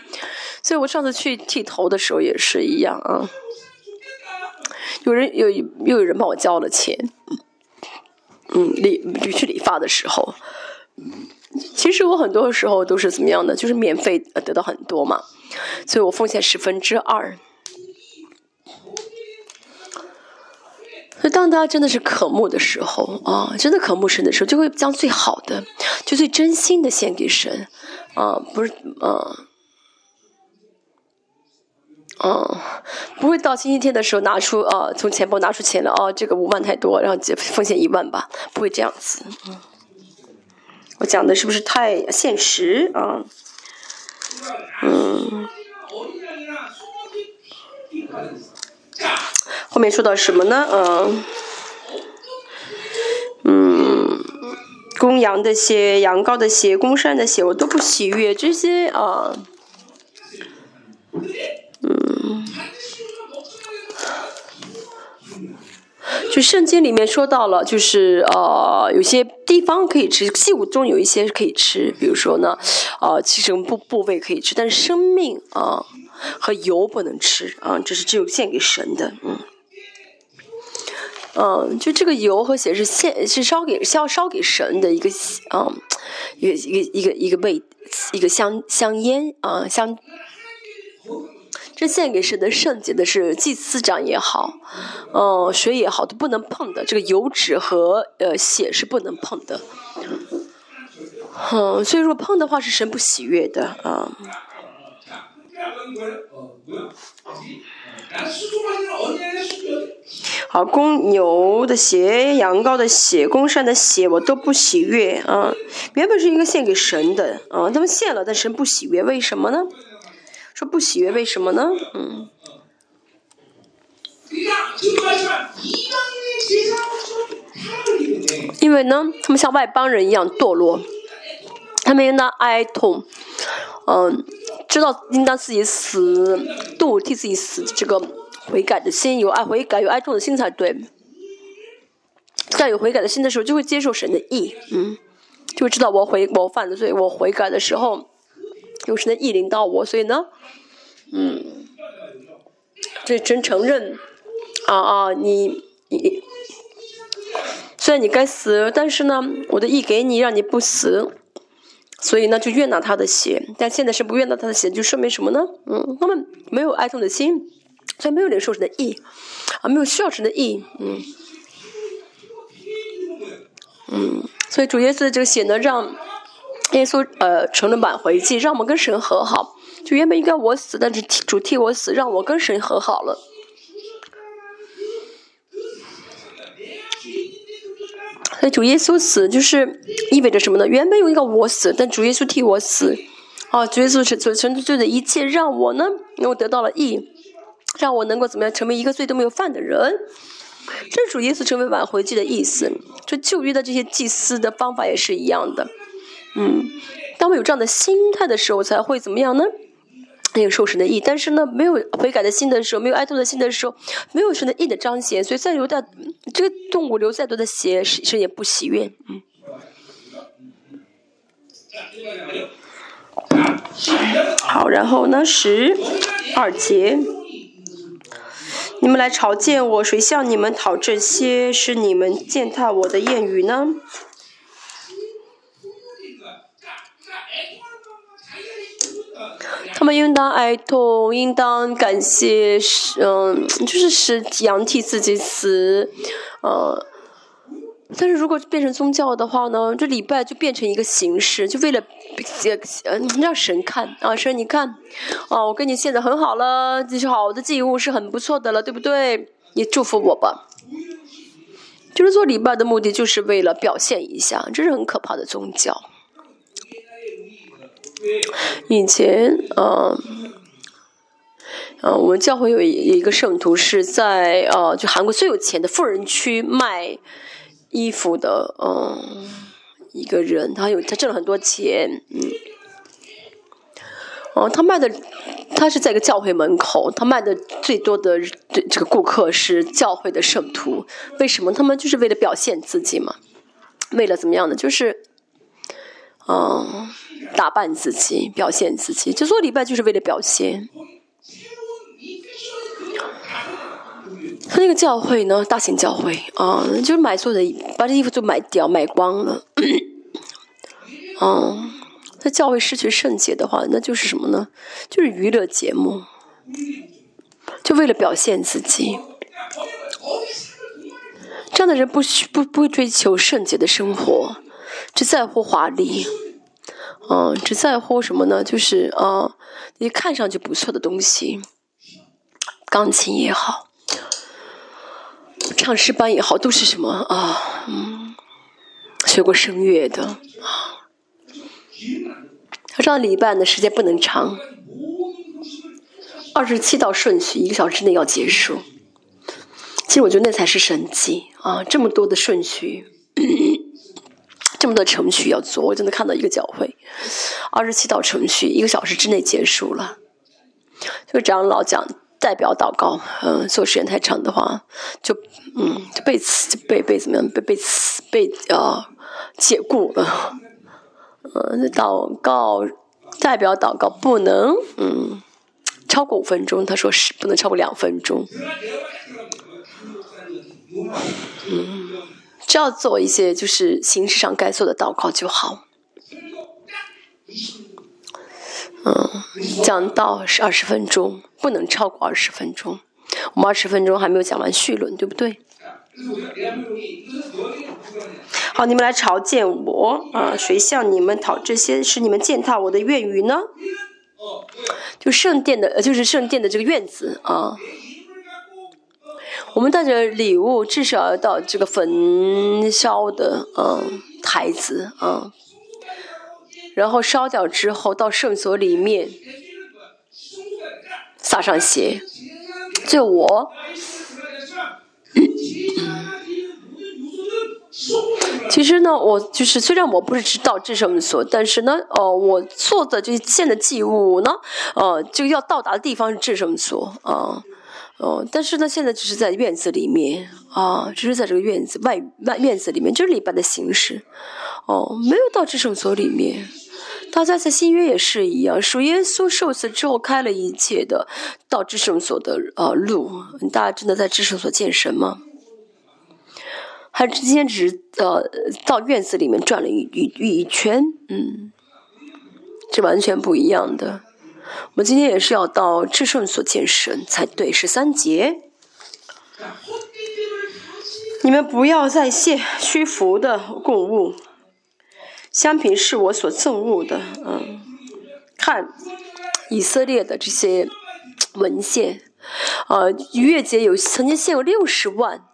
所以我上次去剃头的时候也是一样啊。有人有又有人帮我交了钱，嗯，理去理发的时候，其实我很多时候都是怎么样的，就是免费得到很多嘛，所以我奉献十分之二。所以当他真的是渴慕的时候啊，真的渴慕神的时候，就会将最好的，就最真心的献给神啊，不是啊。嗯，不会到星期天的时候拿出啊，从钱包拿出钱了啊，这个五万太多，然后就奉献一万吧，不会这样子。我讲的是不是太现实啊？嗯，后面说到什么呢？嗯，嗯，公羊的血、羊羔的血、公山的血，我都不喜悦这些啊。嗯就圣经里面说到了，就是呃，有些地方可以吃，器物中有一些可以吃，比如说呢，呃，其实部部位可以吃，但是生命啊和油不能吃啊，这是只有献给神的，嗯，嗯，就这个油和血是献是烧给烧烧给神的一个嗯，一个一个一个一个味一个香香烟啊香。这献给神的圣洁的是祭司长也好，嗯，水也好，都不能碰的。这个油脂和呃血是不能碰的，嗯，所以说碰的话是神不喜悦的啊。好，公牛的血、羊羔的血、公山的血，我都不喜悦啊。原本是一个献给神的啊，他们献了，但神不喜悦，为什么呢？说不喜悦，为什么呢？嗯，因为呢，他们像外邦人一样堕落，他们应当哀痛，嗯，知道应当自己死，度替自己死，这个悔改的心，有爱悔改，有爱痛的心才对。在有悔改的心的时候，就会接受神的意，嗯，就会知道我悔我犯的罪，我悔改的时候。有神的意领到我，所以呢，嗯，这真承认啊啊，你你虽然你该死，但是呢，我的意给你，让你不死，所以呢，就悦纳他的血。但现在是不悦纳他的血，就说明什么呢？嗯，他们没有哀痛的心，所以没有领受神的意啊，没有需要神的意，嗯嗯，所以主耶稣的这个血呢，让。耶稣呃成了挽回祭，让我们跟神和好。就原本应该我死，但是主替我死，让我跟神和好了。那主耶稣死就是意味着什么呢？原本有一个我死，但主耶稣替我死。啊，主耶稣是做成就的一切，让我呢能够得到了义，让我能够怎么样成为一个罪都没有犯的人。这是主耶稣成为挽回祭的意思。这旧约的这些祭司的方法也是一样的。嗯，当我有这样的心态的时候，才会怎么样呢？那个受神的意，但是呢，没有悔改的心的时候，没有哀痛的心的时候，没有神的意的彰显，所以再流的这个动物流再多的血，神也不喜悦。嗯。好，然后呢，十二节，你们来朝见我，谁向你们讨这些？是你们践踏我的谚语呢？他们应当哀痛，应当感谢，嗯，就是使羊替自己死，呃。但是如果变成宗教的话呢，这礼拜就变成一个形式，就为了，呃，让神看啊，神你看，啊，我跟你现在很好了，这是好的祭物，是很不错的了，对不对？你祝福我吧。就是做礼拜的目的，就是为了表现一下，这是很可怕的宗教。以前，嗯，嗯，我们教会有一个圣徒是在呃，就韩国最有钱的富人区卖衣服的，嗯，一个人，他有他挣了很多钱，嗯，哦，他卖的，他是在一个教会门口，他卖的最多的这这个顾客是教会的圣徒，为什么？他们就是为了表现自己嘛，为了怎么样呢？就是，嗯。打扮自己，表现自己，就做礼拜就是为了表现。他那个教会呢，大型教会啊，就是买错的，把这衣服都买掉，买光了。嗯，那教会失去圣洁的话，那就是什么呢？就是娱乐节目，就为了表现自己。这样的人不需不不追求圣洁的生活，只在乎华丽。嗯，只在乎什么呢？就是啊，你看上去不错的东西，钢琴也好。唱诗班也好，都是什么啊？嗯，学过声乐的啊。他这样礼拜的时间不能长，二十七道顺序，一个小时之内要结束。其实我觉得那才是神迹啊！这么多的顺序，这么多程序要做，我真的看到一个教会，二十七道程序，一个小时之内结束了。就长老讲。代表祷告，嗯，做时间太长的话，就嗯，就被辞，被被怎么样？被被辞，被啊解雇了。嗯，祷告代表祷告不能嗯超过五分钟，他说是不能超过两分钟。嗯，只要做一些就是形式上该做的祷告就好。嗯，讲到是二十分钟，不能超过二十分钟。我们二十分钟还没有讲完绪论，对不对？好，你们来朝见我啊！谁向你们讨这些？使你们践踏我的院宇呢？就圣殿的，就是圣殿的这个院子啊。我们带着礼物，至少要到这个焚烧的嗯台子啊。然后烧掉之后，到圣所里面撒上血。就我，其实呢，我就是虽然我不是知道至圣所，但是呢，哦，我做的这献的祭物呢，呃，就要到达的地方是至圣所啊，哦，但是呢，现在只是在院子里面啊，只是在这个院子外外院子里面，就是礼拜的形式，哦，没有到至圣所里面。大家在新约也是一样，属耶稣受死之后开了一切的到至圣所的呃路。大家真的在至圣所见神吗？还是今天只是呃到院子里面转了一一一圈？嗯，这完全不一样的。我们今天也是要到至圣所见神才对。十三节，你们不要再谢虚浮的供物。香品是我所憎恶的，嗯，看以色列的这些文献，呃，逾越节有曾经献过六十万，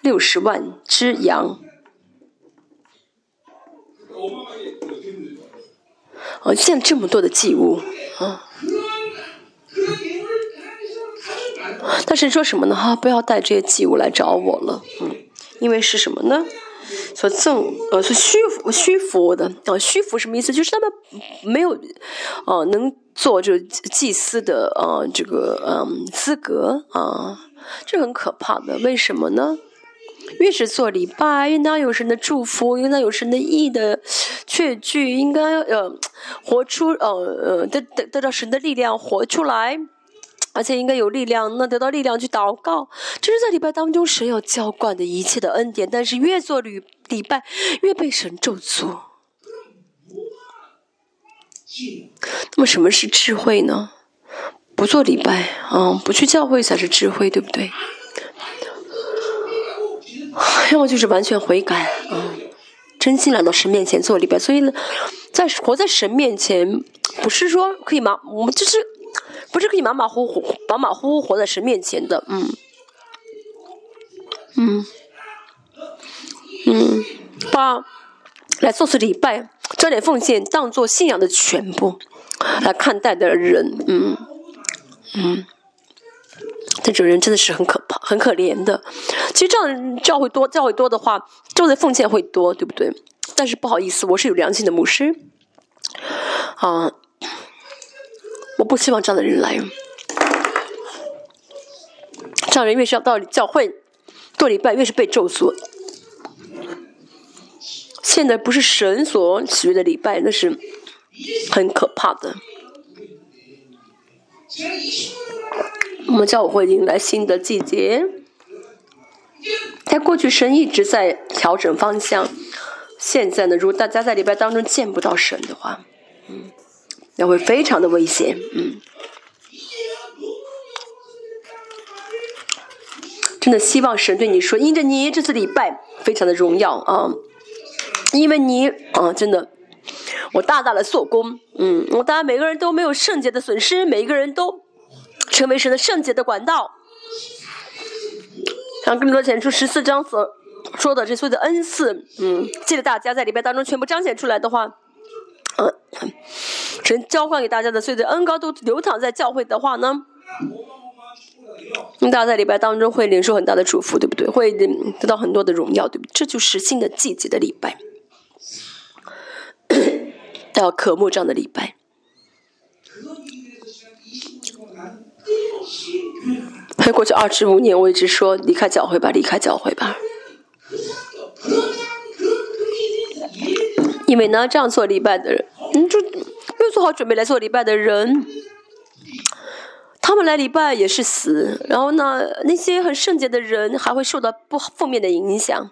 六十万只羊，哦，献这么多的祭物，啊，但是说什么呢？哈，不要带这些祭物来找我了，嗯，因为是什么呢？所赠呃，是虚虚服的啊，虚服什么意思？就是他们没有哦，能做这祭司的啊，这个嗯资格啊，这很可怕的。为什么呢？越是做礼拜，越当有神的祝福，越当有神的意的确据，应该呃活出呃呃得得得到神的力量活出来。而且应该有力量，能得到力量去祷告。这是在礼拜当中神要浇灌的一切的恩典。但是越做礼礼拜，越被神咒诅。那么什么是智慧呢？不做礼拜，啊，不去教会才是智慧，对不对？要么就是完全悔改，啊，真心来到神面前做礼拜。所以呢，在活在神面前，不是说可以马？我们就是。不是可以马马虎虎、马马虎虎活在神面前的，嗯，嗯，嗯，把来做次礼拜、交点奉献当做信仰的全部来看待的人，嗯，嗯，这种人真的是很可、很可怜的。其实这样教会多、教会多的话，做的奉献会多，对不对？但是不好意思，我是有良心的牧师，啊。我不希望这样的人来，这样人越是要到教会做礼拜，越是被咒诅。现在不是神所喜悦的礼拜，那是很可怕的。我们教会迎来新的季节，在过去神一直在调整方向，现在呢，如果大家在礼拜当中见不到神的话，嗯，那会非常的危险，嗯。真的希望神对你说，因着你这次礼拜非常的荣耀啊，因为你啊，真的，我大大的做工，嗯，我当然每个人都没有圣洁的损失，每一个人都成为神的圣洁的管道。像更多显出十四章所说的这所有的恩赐，嗯，记得大家在礼拜当中全部彰显出来的话，嗯，神交换给大家的所有的恩高都流淌在教会的话呢？大家在礼拜当中会领受很大的祝福，对不对？会得到很多的荣耀，对不对？这就是新的季节的礼拜，要渴慕这样的礼拜。还过去二十五年，我一直说离开教会吧，离开教会吧。因为呢，这样做礼拜的人，你，就没有做好准备来做礼拜的人。他们来礼拜也是死，然后呢，那些很圣洁的人还会受到不负面的影响，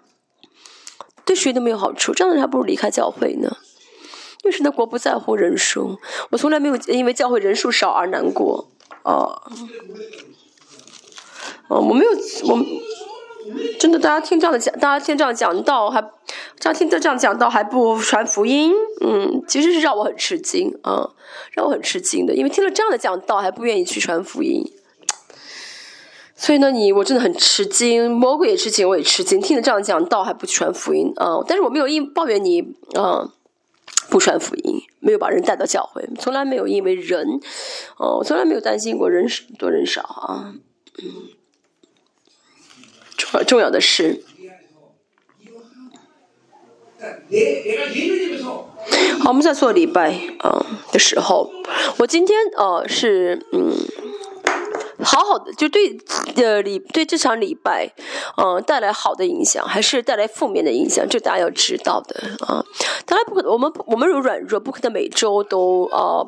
对谁都没有好处。这样的人还不如离开教会呢。因为神的国不在乎人数，我从来没有因为教会人数少而难过。哦，哦，我没有，我真的，大家听这样的讲，大家听这样讲道还。这样听这样讲到还不传福音，嗯，其实是让我很吃惊啊，让我很吃惊的，因为听了这样的讲道还不愿意去传福音，所以呢，你我真的很吃惊，魔鬼也吃惊，我也吃惊，听了这样讲道还不去传福音啊，但是我没有因抱怨你啊不传福音，没有把人带到教会，从来没有因为人，哦，从来没有担心过人多人少啊，嗯，重重要的是。好，我们在做礼拜啊的时候，我今天呃是嗯，好好的就对呃礼对这场礼拜嗯带来好的影响，还是带来负面的影响，这大家要知道的啊。当然不可，我们我们有软弱，不可能每周都啊。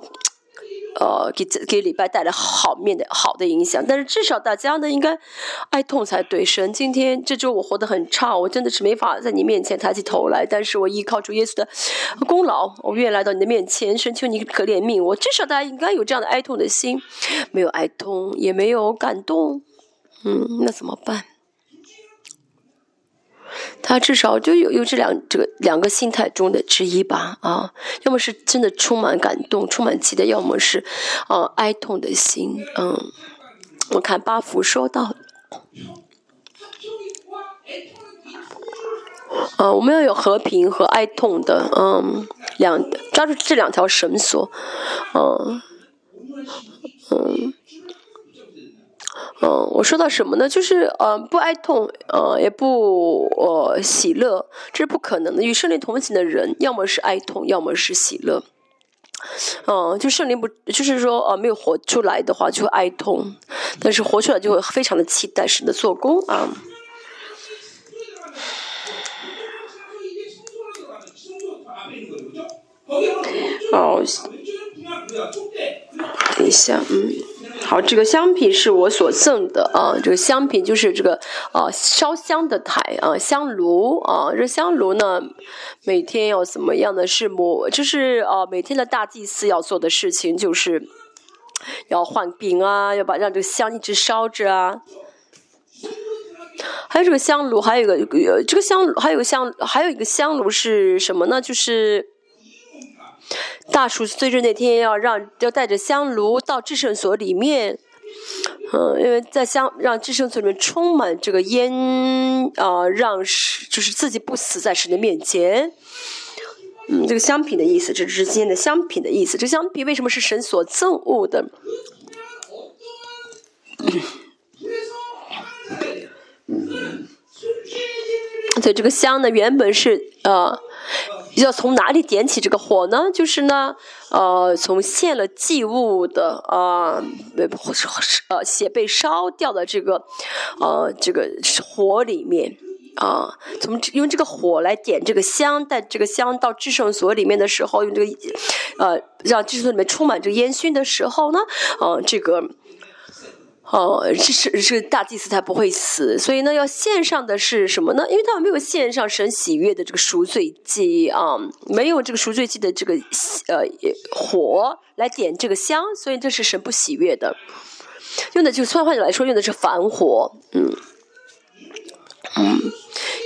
呃，给给礼拜带来好面的好的影响，但是至少大家呢应该哀痛才对。神，今天这周我活得很差，我真的是没法在你面前抬起头来。但是我依靠主耶稣的功劳，我愿意来到你的面前，神求你可怜悯我。至少大家应该有这样的哀痛的心，没有哀痛，也没有感动，嗯，那怎么办？他至少就有有这两这个两个心态中的之一吧，啊，要么是真的充满感动、充满期待，要么是啊哀痛的心，嗯，我看八福说到，啊，我们要有和平和哀痛的，嗯，两抓住这两条绳索，嗯，嗯。嗯，我说到什么呢？就是呃，不哀痛，呃，也不呃喜乐，这是不可能的。与圣灵同行的人，要么是哀痛，要么是喜乐。嗯，就圣灵不，就是说呃，没有活出来的话，就会哀痛；但是活出来，就会非常的期待神的做工啊。哦，等一下，嗯。好，这个香品是我所赠的啊。这个香品就是这个啊，烧香的台啊，香炉啊。这香炉呢，每天要怎么样的是磨，就是啊，每天的大祭司要做的事情就是要换饼啊，要把让这个香一直烧着啊。还有这个香炉，还有一个这个香，还有个香，还有一个香炉是什么呢？就是。大暑岁日那天，要让要带着香炉到至圣所里面，嗯，因为在香让至圣所里面充满这个烟啊，让是就是自己不死在神的面前。嗯，这个香品的意思，这是今天的香品的意思。这香品为什么是神所赠物的？所以这个香呢，原本是呃。要从哪里点起这个火呢？就是呢，呃，从献了祭物的啊，呃，血被烧掉的这个，呃，这个火里面啊，从用这个火来点这个香，带这个香到制圣所里面的时候，用这个，呃，让制圣所里面充满这个烟熏的时候呢，呃，这个。哦，这是是大祭司才不会死，所以呢，要献上的是什么呢？因为他们没有献上神喜悦的这个赎罪祭啊，没有这个赎罪祭的这个呃火来点这个香，所以这是神不喜悦的。用的就换换句来说，用的是凡火，嗯嗯，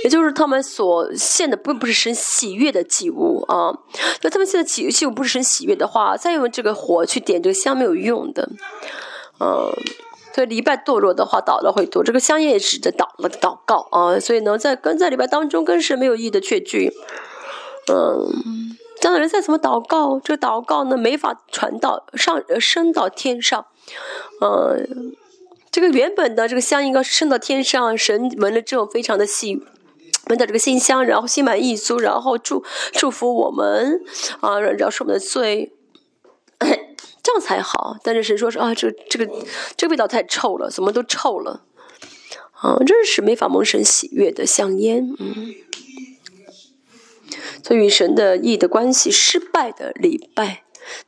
也就是他们所献的并不是神喜悦的祭物啊。那他们现在祭祭物不是神喜悦的话，再用这个火去点这个香没有用的，嗯。所以礼拜堕落的话，祷了会多。这个香烟也指着祷了祷告啊。所以呢，在跟在礼拜当中，更是没有意义的确据。嗯，这样的人再怎么祷告，这个祷告呢，没法传到上升到天上。嗯，这个原本的这个香应该升到天上，神闻了之后非常的喜，闻到这个馨香，然后心满意足，然后祝祝福我们啊，饶恕我们的罪。这样才好，但是神说是啊，这这个这个味道太臭了，怎么都臭了，啊，真是没法蒙神喜悦的香烟，嗯，所以与神的意的关系失败的礼拜，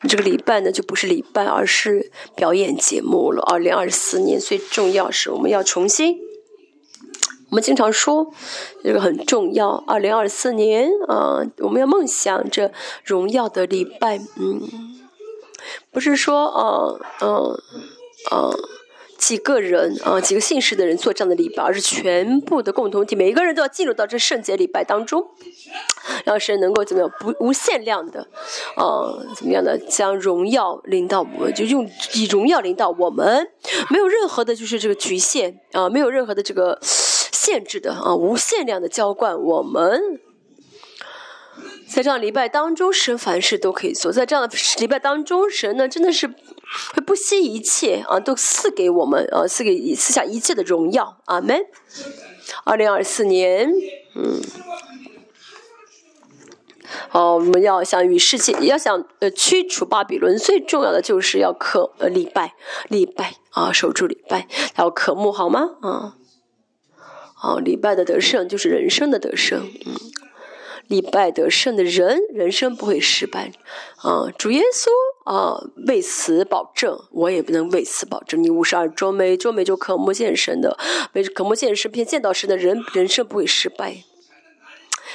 这个礼拜呢就不是礼拜，而是表演节目了。二零二四年最重要是我们要重新，我们经常说这个很重要。二零二四年啊，我们要梦想着荣耀的礼拜，嗯。不是说，呃，呃，呃，几个人啊，几个姓氏的人做这样的礼拜，而是全部的共同体，每一个人都要进入到这圣洁礼拜当中，让神能够怎么样，不无限量的，呃，怎么样的将荣耀领到我们，就用以荣耀领到我们，没有任何的，就是这个局限啊，没有任何的这个限制的啊，无限量的浇灌我们。在这样礼拜当中，神凡事都可以做。在这样的礼拜当中，神呢真的是会不惜一切啊，都赐给我们啊，赐给赐下一切的荣耀。阿门。二零二四年，嗯，好，我们要想与世界，要想呃驱除巴比伦，最重要的就是要渴呃礼拜，礼拜啊，守住礼拜，要渴慕，好吗？啊，好，礼拜的得胜就是人生的得胜，嗯。礼拜得胜的人，人生不会失败。啊，主耶稣啊，为此保证，我也不能为此保证。你五十二周没周没就渴慕见神的，没渴慕见神，偏见到神的人，人生不会失败。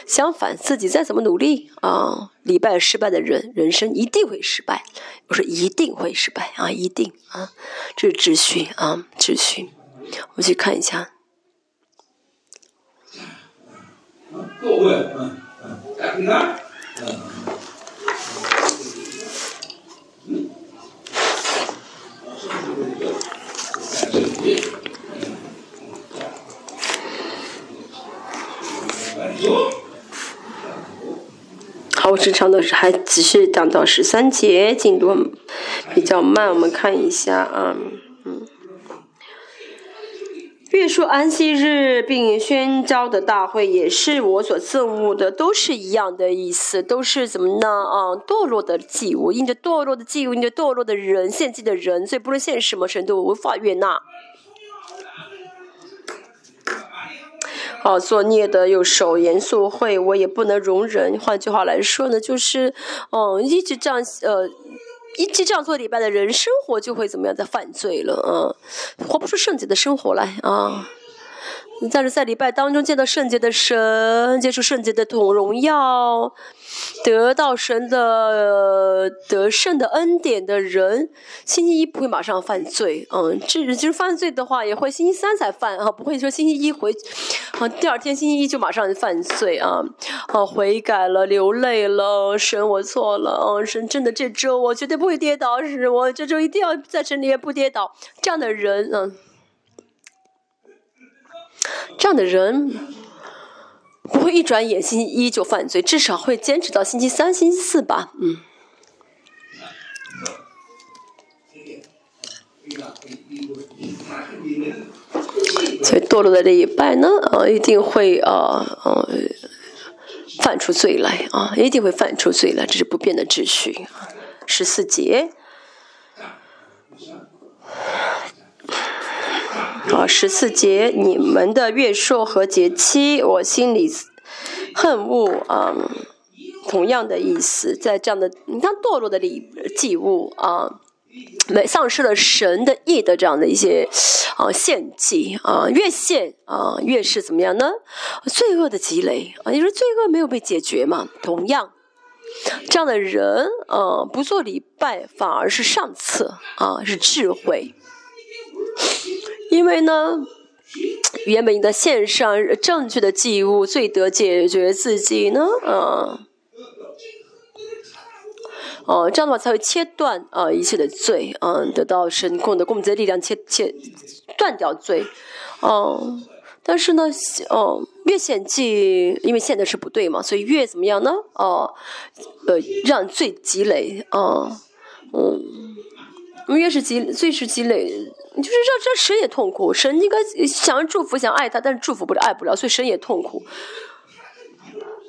相反，自己再怎么努力啊，礼拜失败的人，人生一定会失败。我说一定会失败啊，一定啊，这是秩序啊，秩序。我们去看一下。各位，嗯。好，我正常的还只是讲到十三节，进度比较慢，我们看一下啊。月说安息日并宣召的大会也是我所憎恶的，都是一样的意思，都是怎么呢？啊，堕落的祭物，因着堕落的祭物，因着堕落的人献祭的人，所以不论献什么神都无法悦纳。好，作孽的又守严肃会，我也不能容忍。换句话来说呢，就是，嗯，一直这样，呃。一直这样做礼拜的人，生活就会怎么样？在犯罪了啊，活不出圣洁的生活来啊。但是在礼拜当中见到圣洁的神，接触圣洁的同荣耀，得到神的得胜的恩典的人，星期一不会马上犯罪，嗯，这就是犯罪的话，也会星期三才犯啊，不会说星期一回，啊，第二天星期一就马上犯罪啊，啊，悔改了，流泪了，神我错了，啊，神真的这周我绝对不会跌倒，是我这周一定要在神里面不跌倒，这样的人，嗯。这样的人不会一转眼星期一就犯罪，至少会坚持到星期三、星期四吧。嗯。所以堕落的这一拜呢，啊，一定会啊，呃，犯出罪来啊，一定会犯出罪来，这是不变的秩序。十四节。啊，十四节，你们的月朔和节期，我心里恨恶啊。同样的意思，在这样的你看堕落的礼祭物啊，没丧失了神的意的这样的一些啊献祭啊，越献啊越是怎么样呢？罪恶的积累啊，你说罪恶没有被解决嘛？同样，这样的人啊，不做礼拜反而是上策啊，是智慧，因为呢。原本应该献上正确的祭物，最得解决自己呢？啊，哦，这样的话才会切断啊一切的罪，啊，得到神供的供给的力量，切切断掉罪。哦，但是呢，哦，越献祭，因为献的是不对嘛，所以越怎么样呢？哦，呃，让罪积累，啊，嗯，越是积，最是积累。你就是让这神也痛苦，神应该想要祝福，想爱他，但是祝福不了，爱不了，所以神也痛苦。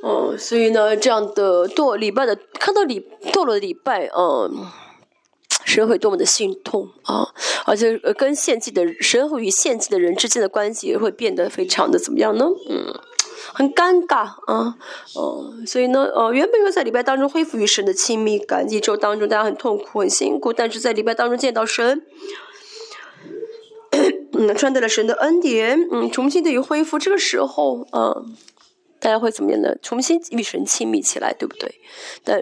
嗯，所以呢，这样的堕礼拜的，看到礼堕落的礼拜，嗯，神会多么的心痛啊！而且跟献祭的神和与献祭的人之间的关系也会变得非常的怎么样呢？嗯，很尴尬啊，嗯，所以呢，呃，原本要在礼拜当中恢复与神的亲密感，一周当中大家很痛苦、很辛苦，但是在礼拜当中见到神。嗯，穿戴了神的恩典，嗯，重新的于恢复。这个时候，嗯，大家会怎么样呢？重新与神亲密起来，对不对？但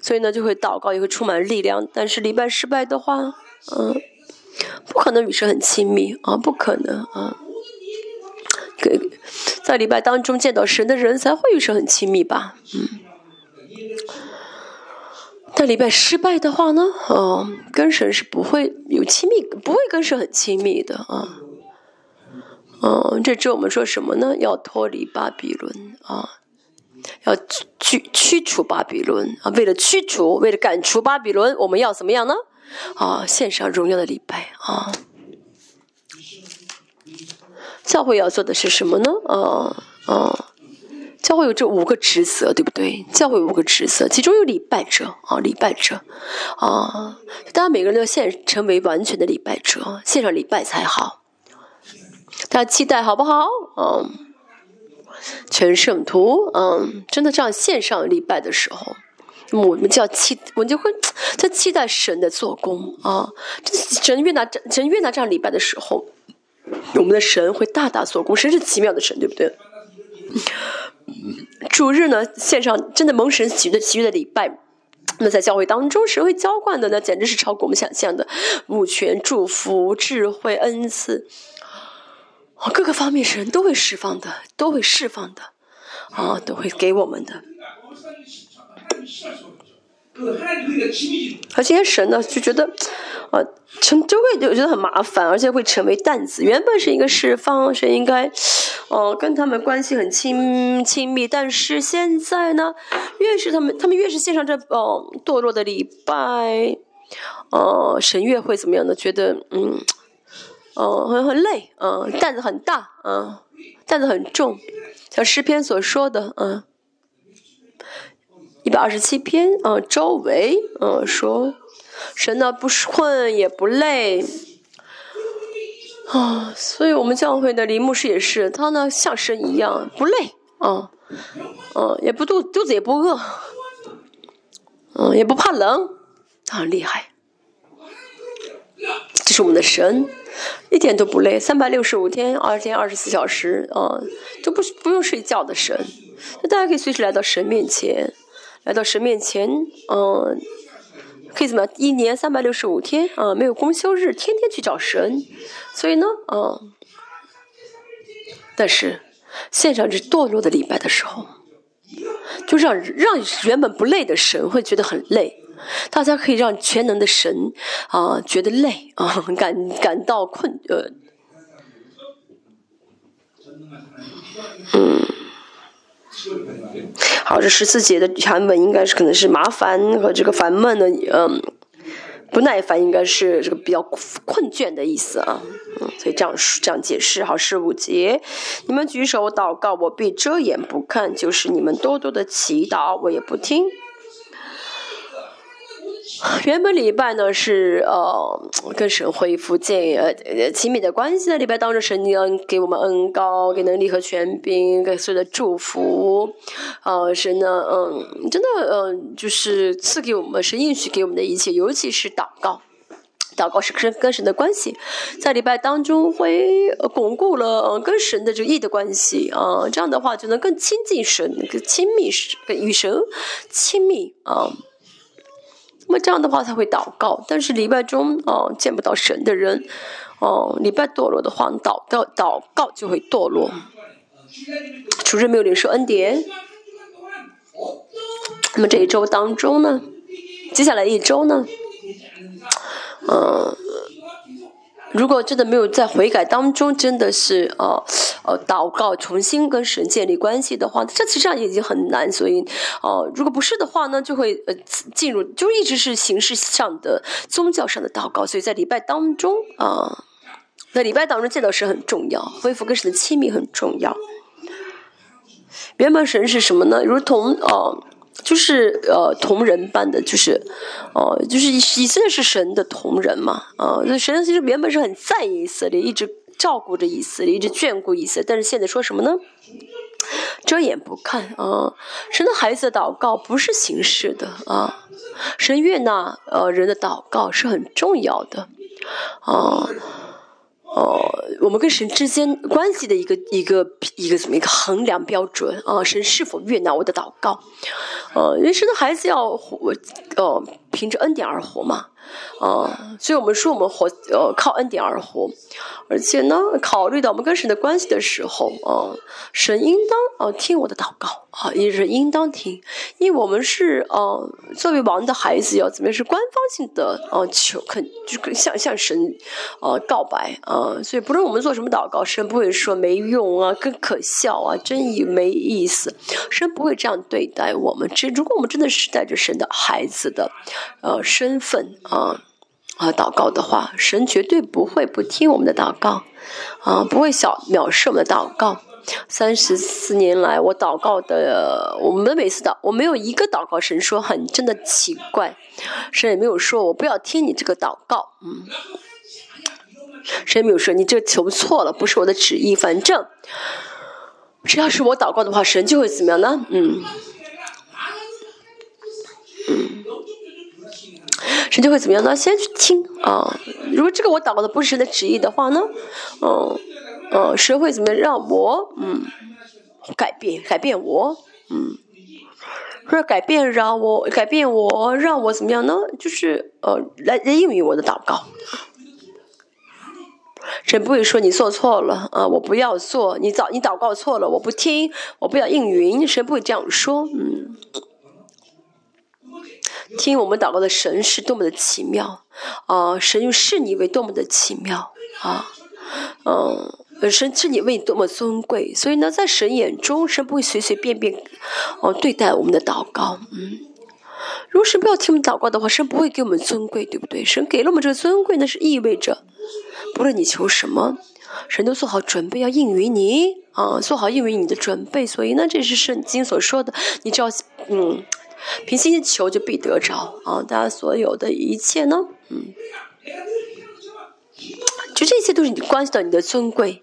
所以呢，就会祷告，也会充满力量。但是礼拜失败的话，嗯，不可能与神很亲密啊，不可能啊。给在礼拜当中见到神的人，才会与神很亲密吧？嗯。但礼拜失败的话呢？哦，跟神是不会有亲密，不会跟神很亲密的啊。嗯，这周我们说什么呢？要脱离巴比伦啊，要去驱除巴比伦啊。为了驱除，为了赶除巴比伦，我们要怎么样呢？啊，献上荣耀的礼拜啊。教会要做的是什么呢？啊啊。教会有这五个职责，对不对？教会有五个职责，其中有礼拜者啊，礼拜者啊，大家每个人都要现成为完全的礼拜者，献上礼拜才好。大家期待好不好？嗯，全圣徒，嗯，真的这样献上礼拜的时候，我们就要期，我就会在期待神的做工啊。神越拿神越拿这样礼拜的时候，我们的神会大大做工。神是奇妙的神，对不对？主日呢，献上真的蒙神喜悦的喜悦的礼拜，那在教会当中，神会浇灌的呢，简直是超过我们想象的，物权、祝福、智慧、恩赐，各个方面神都会释放的，都会释放的，啊，都会给我们的。而今天神呢就觉得，啊，成就会就觉得很麻烦，而且会成为担子。原本是一个释放，是应该，哦，跟他们关系很亲亲密。但是现在呢，越是他们，他们越是献上这哦堕落的礼拜，哦，神越会怎么样呢？觉得嗯，哦，很很累，嗯，担子很大，嗯，担子很重，像诗篇所说的，嗯。一百二十七篇，啊，周围，嗯，说，神呢不是困也不累，啊，所以我们教会的林牧师也是，他呢像神一样不累，啊，嗯，也不肚肚子也不饿，嗯，也不怕冷，他很厉害，这是我们的神，一点都不累，三百六十五天，二天二十四小时，啊，都不不用睡觉的神，那大家可以随时来到神面前。来到神面前，嗯，可以怎么？一年三百六十五天，啊，没有公休日，天天去找神。所以呢，嗯，但是献上这堕落的礼拜的时候，就让让原本不累的神会觉得很累。大家可以让全能的神啊觉得累啊，感感到困呃，嗯。好，这十四节的原文应该是可能是麻烦和这个烦闷的，嗯，不耐烦应该是这个比较困倦的意思啊，嗯，所以这样这样解释。好，十五节，你们举手祷告，我必遮掩不看；就是你们多多的祈祷，我也不听。原本礼拜呢是呃跟神恢复建呃亲密的关系在礼拜，当中神恩给我们恩高，给能力和权柄，给所有的祝福。呃，神呢，嗯，真的，嗯，就是赐给我们神应许给我们的一切，尤其是祷告。祷告是跟跟神的关系，在礼拜当中会巩固了跟神的这个义的关系啊，这样的话就能更亲近神，更亲密神，与神亲密啊。那么这样的话他会祷告，但是礼拜中啊见不到神的人，哦，礼拜堕落的话，祷告祷告就会堕落。主日没有领受恩典，那么这一周当中呢，接下来一周呢？嗯，如果真的没有在悔改当中，真的是呃呃祷告，重新跟神建立关系的话，这其实上已经很难。所以，哦，如果不是的话呢，就会呃进入，就一直是形式上的宗教上的祷告。所以在礼拜当中啊，在礼拜当中见到神很重要，恢复跟神的亲密很重要。原本神是什么呢？如同哦。就是呃同人般的，就是哦，就是以色列是神的同人嘛，啊，那神其实原本是很在意以色列，一直照顾着以色列，一直眷顾以色列，但是现在说什么呢？遮掩不看啊！神的孩子的祷告不是形式的啊，神悦纳呃人的祷告是很重要的啊。呃，我们跟神之间关系的一个一个一个怎么一个衡量标准啊？神是否悦纳我的祷告？呃，人生的孩子要活，呃，凭着恩典而活嘛。啊，所以我们说我们活呃靠恩典而活，而且呢，考虑到我们跟神的关系的时候啊，神应当啊听我的祷告啊，也是应当听，因为我们是啊作为王的孩子要怎么样是官方性的啊求肯就向向神啊告白啊，所以不论我们做什么祷告，神不会说没用啊，更可笑啊，真以没意思，神不会这样对待我们。这如果我们真的是带着神的孩子的呃身份。啊啊！祷告的话，神绝对不会不听我们的祷告，啊，不会小藐视我们的祷告。三十四年来，我祷告的，我们每次祷，我没有一个祷告神说很真的奇怪，神也没有说我不要听你这个祷告，嗯，神也没有说你这求错了，不是我的旨意，反正只要是我祷告的话，神就会怎么样呢？嗯。神就会怎么样呢？先去听啊！如果这个我祷告的不是神的旨意的话呢？嗯嗯，神会怎么样让我嗯改变改变我嗯，或者改变让我改变我让我怎么样呢？就是呃来来应允我的祷告。神不会说你做错了啊，我不要做，你祷你祷告错了，我不听，我不要应允。神不会这样说，嗯。听我们祷告的神是多么的奇妙啊！神用视你为多么的奇妙啊！嗯，神视你为多么尊贵，所以呢，在神眼中，神不会随随便便哦对待我们的祷告。嗯，如果神不要听我们祷告的话，神不会给我们尊贵，对不对？神给了我们这个尊贵，那是意味着，不论你求什么，神都做好准备要应允你啊，做好应允你的准备。所以呢，这是圣经所说的，你只要嗯。凭心求就必得着啊！大家所有的一切呢，嗯，就这些都是你关系到你的尊贵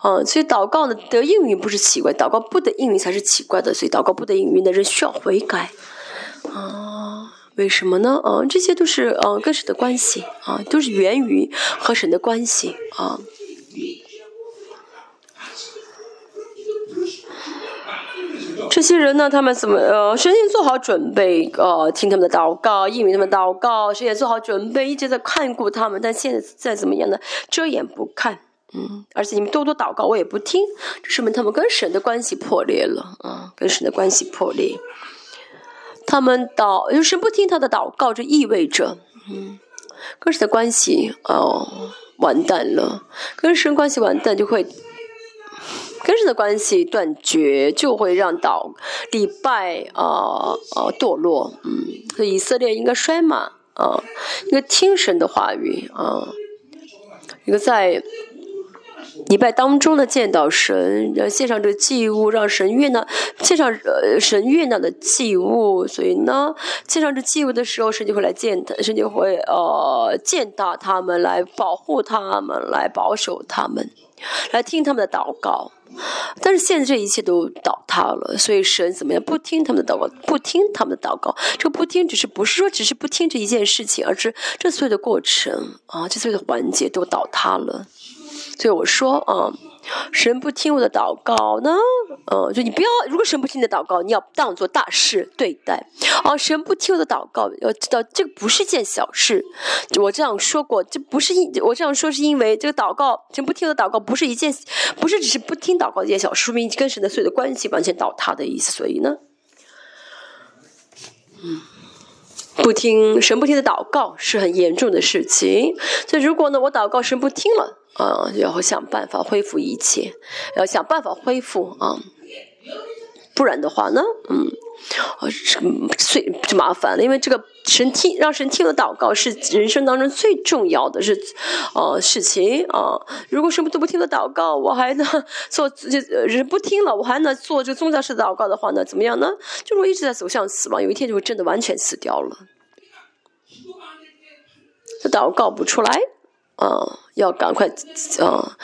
啊！所以祷告呢得应允不是奇怪，祷告不得应允才是奇怪的。所以祷告不得应允的人需要悔改啊！为什么呢？啊，这些都是呃跟神的关系啊，都是源于和神的关系啊。这些人呢，他们怎么呃，首先做好准备，呃，听他们的祷告，应允他们祷告，首先做好准备，一直在看顾他们。但现在再怎么样呢？遮掩不看，嗯，而且你们多多祷告，我也不听，这说明他们跟神的关系破裂了啊，跟神的关系破裂。他们祷，就是不听他的祷告，就意味着，嗯，跟神的关系哦，完蛋了，跟神关系完蛋就会。跟神的关系断绝，就会让到礼拜啊啊堕落。嗯，所以以色列应该衰嘛啊，应该听神的话语啊，一个在礼拜当中呢，见到神，呃，献上这个祭物，让神悦纳，献上呃神悦纳的祭物，所以呢，献上这祭物的时候，神就会来见他，神就会呃见到他们，来保护他们，来保守他们，来听他们的祷告。但是现在这一切都倒塌了，所以神怎么样？不听他们的祷告，不听他们的祷告。这个不听，只是不是说只是不听这一件事情，而是这所有的过程啊，这所有的环节都倒塌了。所以我说啊，神不听我的祷告呢，嗯，就你不要，如果神不听你的祷告，你要当做大事对待。啊，神不听我的祷告，要知道这个不是件小事。我这样说过，这不是因我这样说是因为这个祷告，神不听我的祷告不是一件，不是只是不听祷告一件小事，说明跟神的所有的关系完全倒塌的意思。所以呢，嗯。不听神不听的祷告是很严重的事情，所以如果呢我祷告神不听了啊，要想办法恢复一切，要想办法恢复啊，不然的话呢，嗯，啊，最就麻烦了，因为这个神听让神听了祷告是人生当中最重要的是呃事情啊。如果什么都不听的祷告，我还能做这人不听了，我还能做这个宗教式的祷告的话呢，怎么样呢？就我一直在走向死亡，有一天就会真的完全死掉了。这祷告不出来，啊，要赶快啊，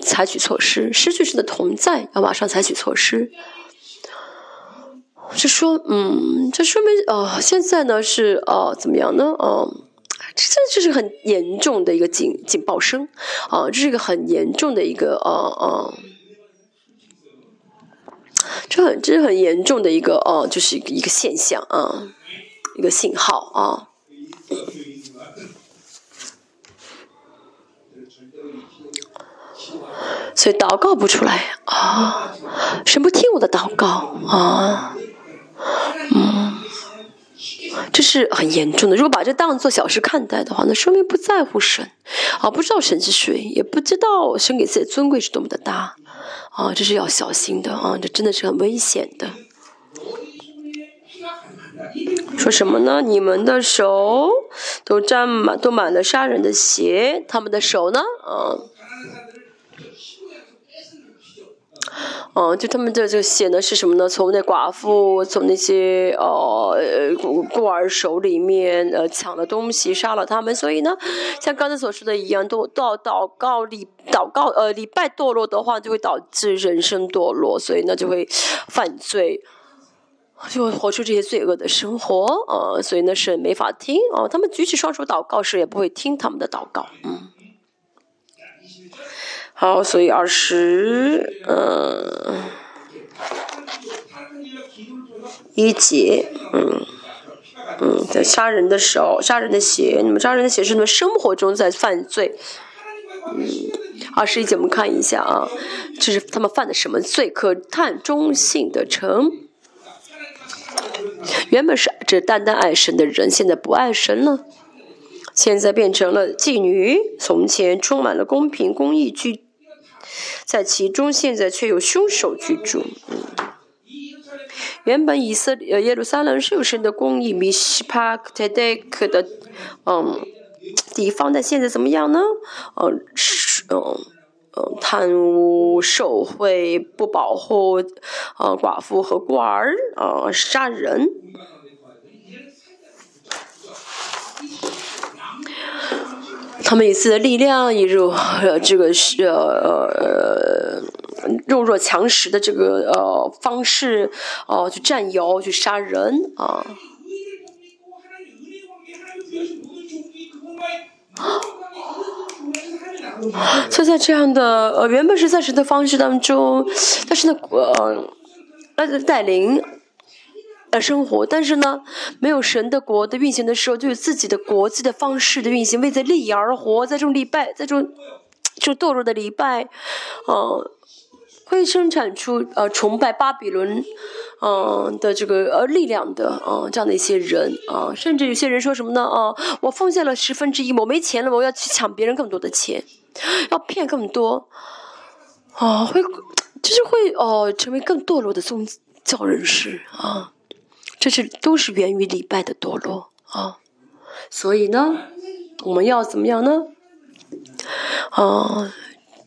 采取措施。失去神的同在，要马上采取措施。就说，嗯，这说明，呃，现在呢是，呃，怎么样呢？呃，这这是很严重的一个警警报声，啊，这是一个很严重的一个，呃呃，这很这是很严重的一个，呃，就是一个一个现象啊，一个信号啊。所以祷告不出来啊，神不听我的祷告啊，嗯，这是很严重的。如果把这当做小事看待的话，那说明不在乎神啊，不知道神是谁，也不知道神给自己的尊贵是多么的大啊，这是要小心的啊，这真的是很危险的。说什么呢？你们的手都沾满，都满了杀人的血，他们的手呢？啊。嗯，就他们这个血呢是什么呢？从那寡妇，从那些呃孤儿手里面呃抢了东西，杀了他们。所以呢，像刚才所说的一样，都到祷告礼祷告呃礼拜堕落的话，就会导致人生堕落，所以呢就会犯罪，就会活出这些罪恶的生活呃，所以呢是没法听哦，他们举起双手祷告时也不会听他们的祷告，嗯。好，所以二十，嗯，一节，嗯，嗯，在杀人的时候，杀人的血，你们杀人的血是你们生活中在犯罪，嗯，二十一节我们看一下啊，这是他们犯的什么罪？可叹中性的成，原本是这单单爱神的人，现在不爱神了，现在变成了妓女。从前充满了公平公义居。在其中，现在却有凶手居住。原本以色列耶路撒冷是有神的公义，米西帕特德克的嗯地方，但现在怎么样呢？嗯，嗯嗯，贪污受贿，不保护呃寡妇和孤儿，呃杀人。他们以自己的力量引入呃这个是呃弱肉强食的这个呃方式哦去占有去杀人啊，所以在这样的呃原本是在神的方式当中，但是呢呃呃带领。生活，但是呢，没有神的国的运行的时候，就有自己的国、际的方式的运行，为在利益而活，在这种礼拜，在这种就堕落的礼拜，呃，会生产出呃崇拜巴比伦，嗯的这个呃力量的呃这样的一些人啊，甚至有些人说什么呢？啊，我奉献了十分之一，我没钱了，我要去抢别人更多的钱，要骗更多，啊，会就是会哦成为更堕落的宗教人士啊。这是都是源于礼拜的堕落啊，所以呢，我们要怎么样呢？啊，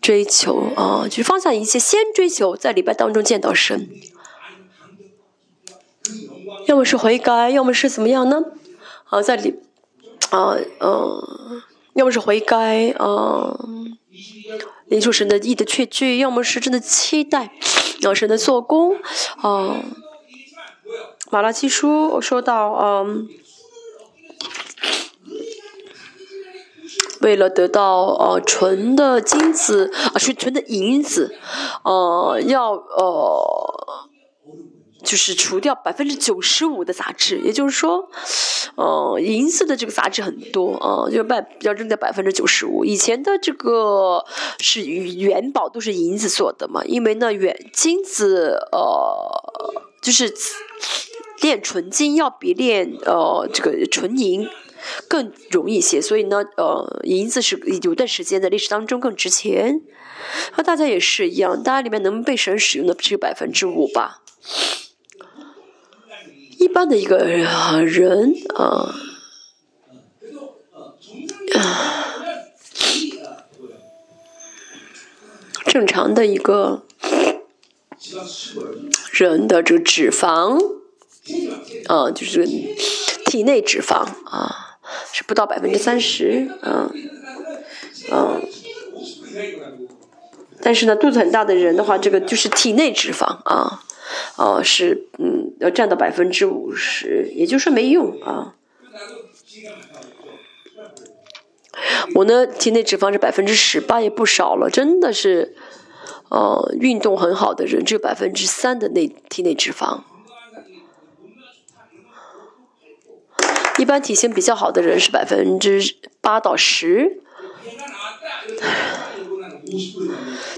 追求啊，就是放下一切，先追求在礼拜当中见到神。要么是悔改，要么是怎么样呢？啊，在里，啊，嗯，要么是悔改，啊，领受神的意的确据，要么是真的期待，要神的做工，啊，马拉基书说到，嗯。为了得到呃纯的金子啊，是纯的银子，呃，要呃，就是除掉百分之九十五的杂质，也就是说，呃，银色的这个杂质很多啊，就百要扔掉百分之九十五。以前的这个是元宝都是银子做的嘛，因为呢，元金子呃，就是炼纯金要比炼呃这个纯银。更容易一些，所以呢，呃，银子是有段时间在历史当中更值钱。那大家也是一样，大家里面能被神使用的只有百分之五吧。一般的一个人啊啊，正常的一个人的这个脂肪，啊，就是体内脂肪啊。是不到百分之三十，嗯，嗯，但是呢，肚子很大的人的话，这个就是体内脂肪啊，哦，是嗯，要占到百分之五十，也就是说没用啊。我呢，体内脂肪是百分之十八，也不少了，真的是，呃，运动很好的人只有百分之三的内体内脂肪。一般体型比较好的人是百分之八到十，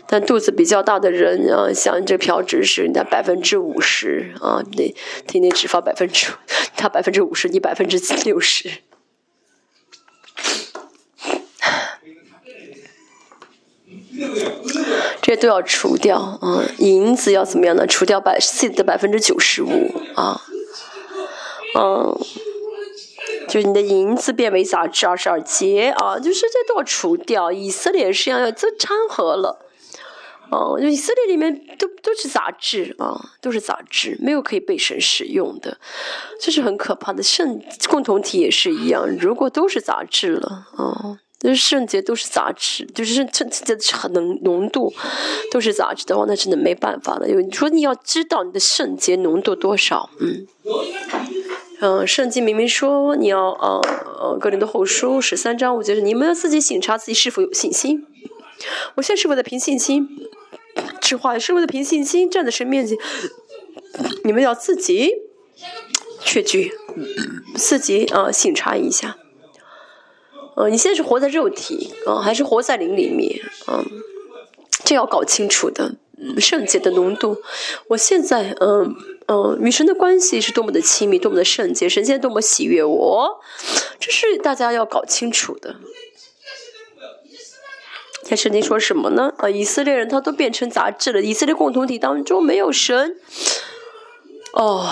但肚子比较大的人啊，像这朴直是的百分之五十啊，对，体内脂肪百分之，他百分之五十，你百分之六十，这些都要除掉啊，银子要怎么样呢？除掉百自己的百分之九十五啊，嗯。就是你的银子变为杂质二十二节啊，就是这都要除掉。以色列是要要这掺和了，哦，就以色列里面都都是杂质啊，都是杂质，没有可以被神使用的，这是很可怕的。圣共同体也是一样，如果都是杂质了啊，就是圣洁都是杂质，就是圣圣洁的浓浓度都是杂质的话，那真的没办法了。因为你说你要知道你的圣洁浓度多少，嗯。嗯，圣经明明说你要呃呃，格林的后书十三章，我觉得你们要自己审查自己是否有信心。我现在是为了凭信心，这话是为了凭信心站在神面前，你们要自己确据，自己啊审查一下。呃，你现在是活在肉体啊，还是活在灵里面啊？这要搞清楚的。圣洁的浓度，我现在嗯嗯，与神的关系是多么的亲密，多么的圣洁，神现在多么喜悦我，这是大家要搞清楚的。看圣经说什么呢？啊，以色列人他都变成杂质了，以色列共同体当中没有神，哦，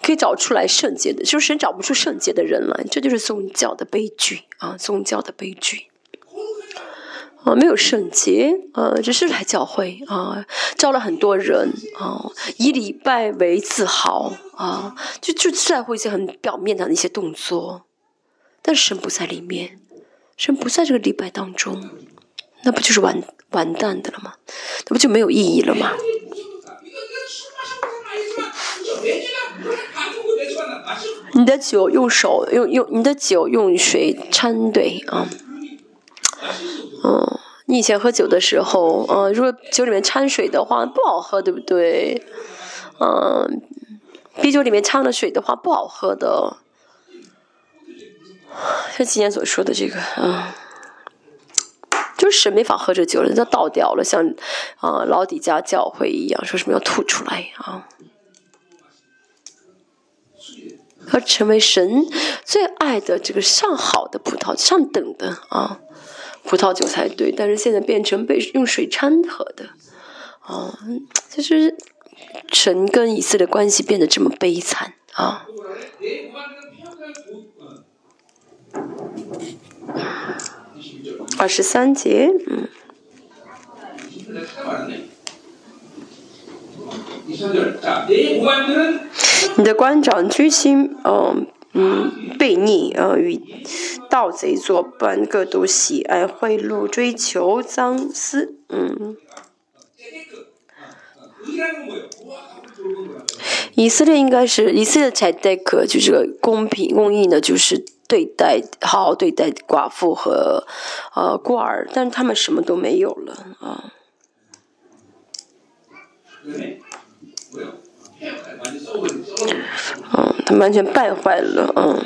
可以找出来圣洁的，就是神找不出圣洁的人来，这就是宗教的悲剧啊，宗教的悲剧。啊，没有圣洁，啊，只是来教会啊，招了很多人啊，以礼拜为自豪啊，就就在乎一些很表面的那些动作，但神不在里面，神不在这个礼拜当中，那不就是完完蛋的了吗？那不就没有意义了吗？你的酒用手用用，你的酒用水掺兑啊。你以前喝酒的时候，嗯，如果酒里面掺水的话不好喝，对不对？嗯，啤酒里面掺了水的话不好喝的。像今天所说的这个，嗯，就是没法喝这酒了，人家倒掉了，像啊老底家教会一样，说什么要吐出来啊。要成为神最爱的这个上好的葡萄，上等的啊。葡萄酒才对，但是现在变成被用水掺和的，啊，就是神跟以色列关系变得这么悲惨啊。二十三节，嗯，你的官长居心，嗯嗯，悖逆，呃，与盗贼作伴，各都喜爱贿赂，追求赃私，嗯。以色列应该是以色列才带可，就是公平公义的，就是对待好好对待寡妇和呃孤儿，但是他们什么都没有了啊。嗯他们完全败坏了，嗯。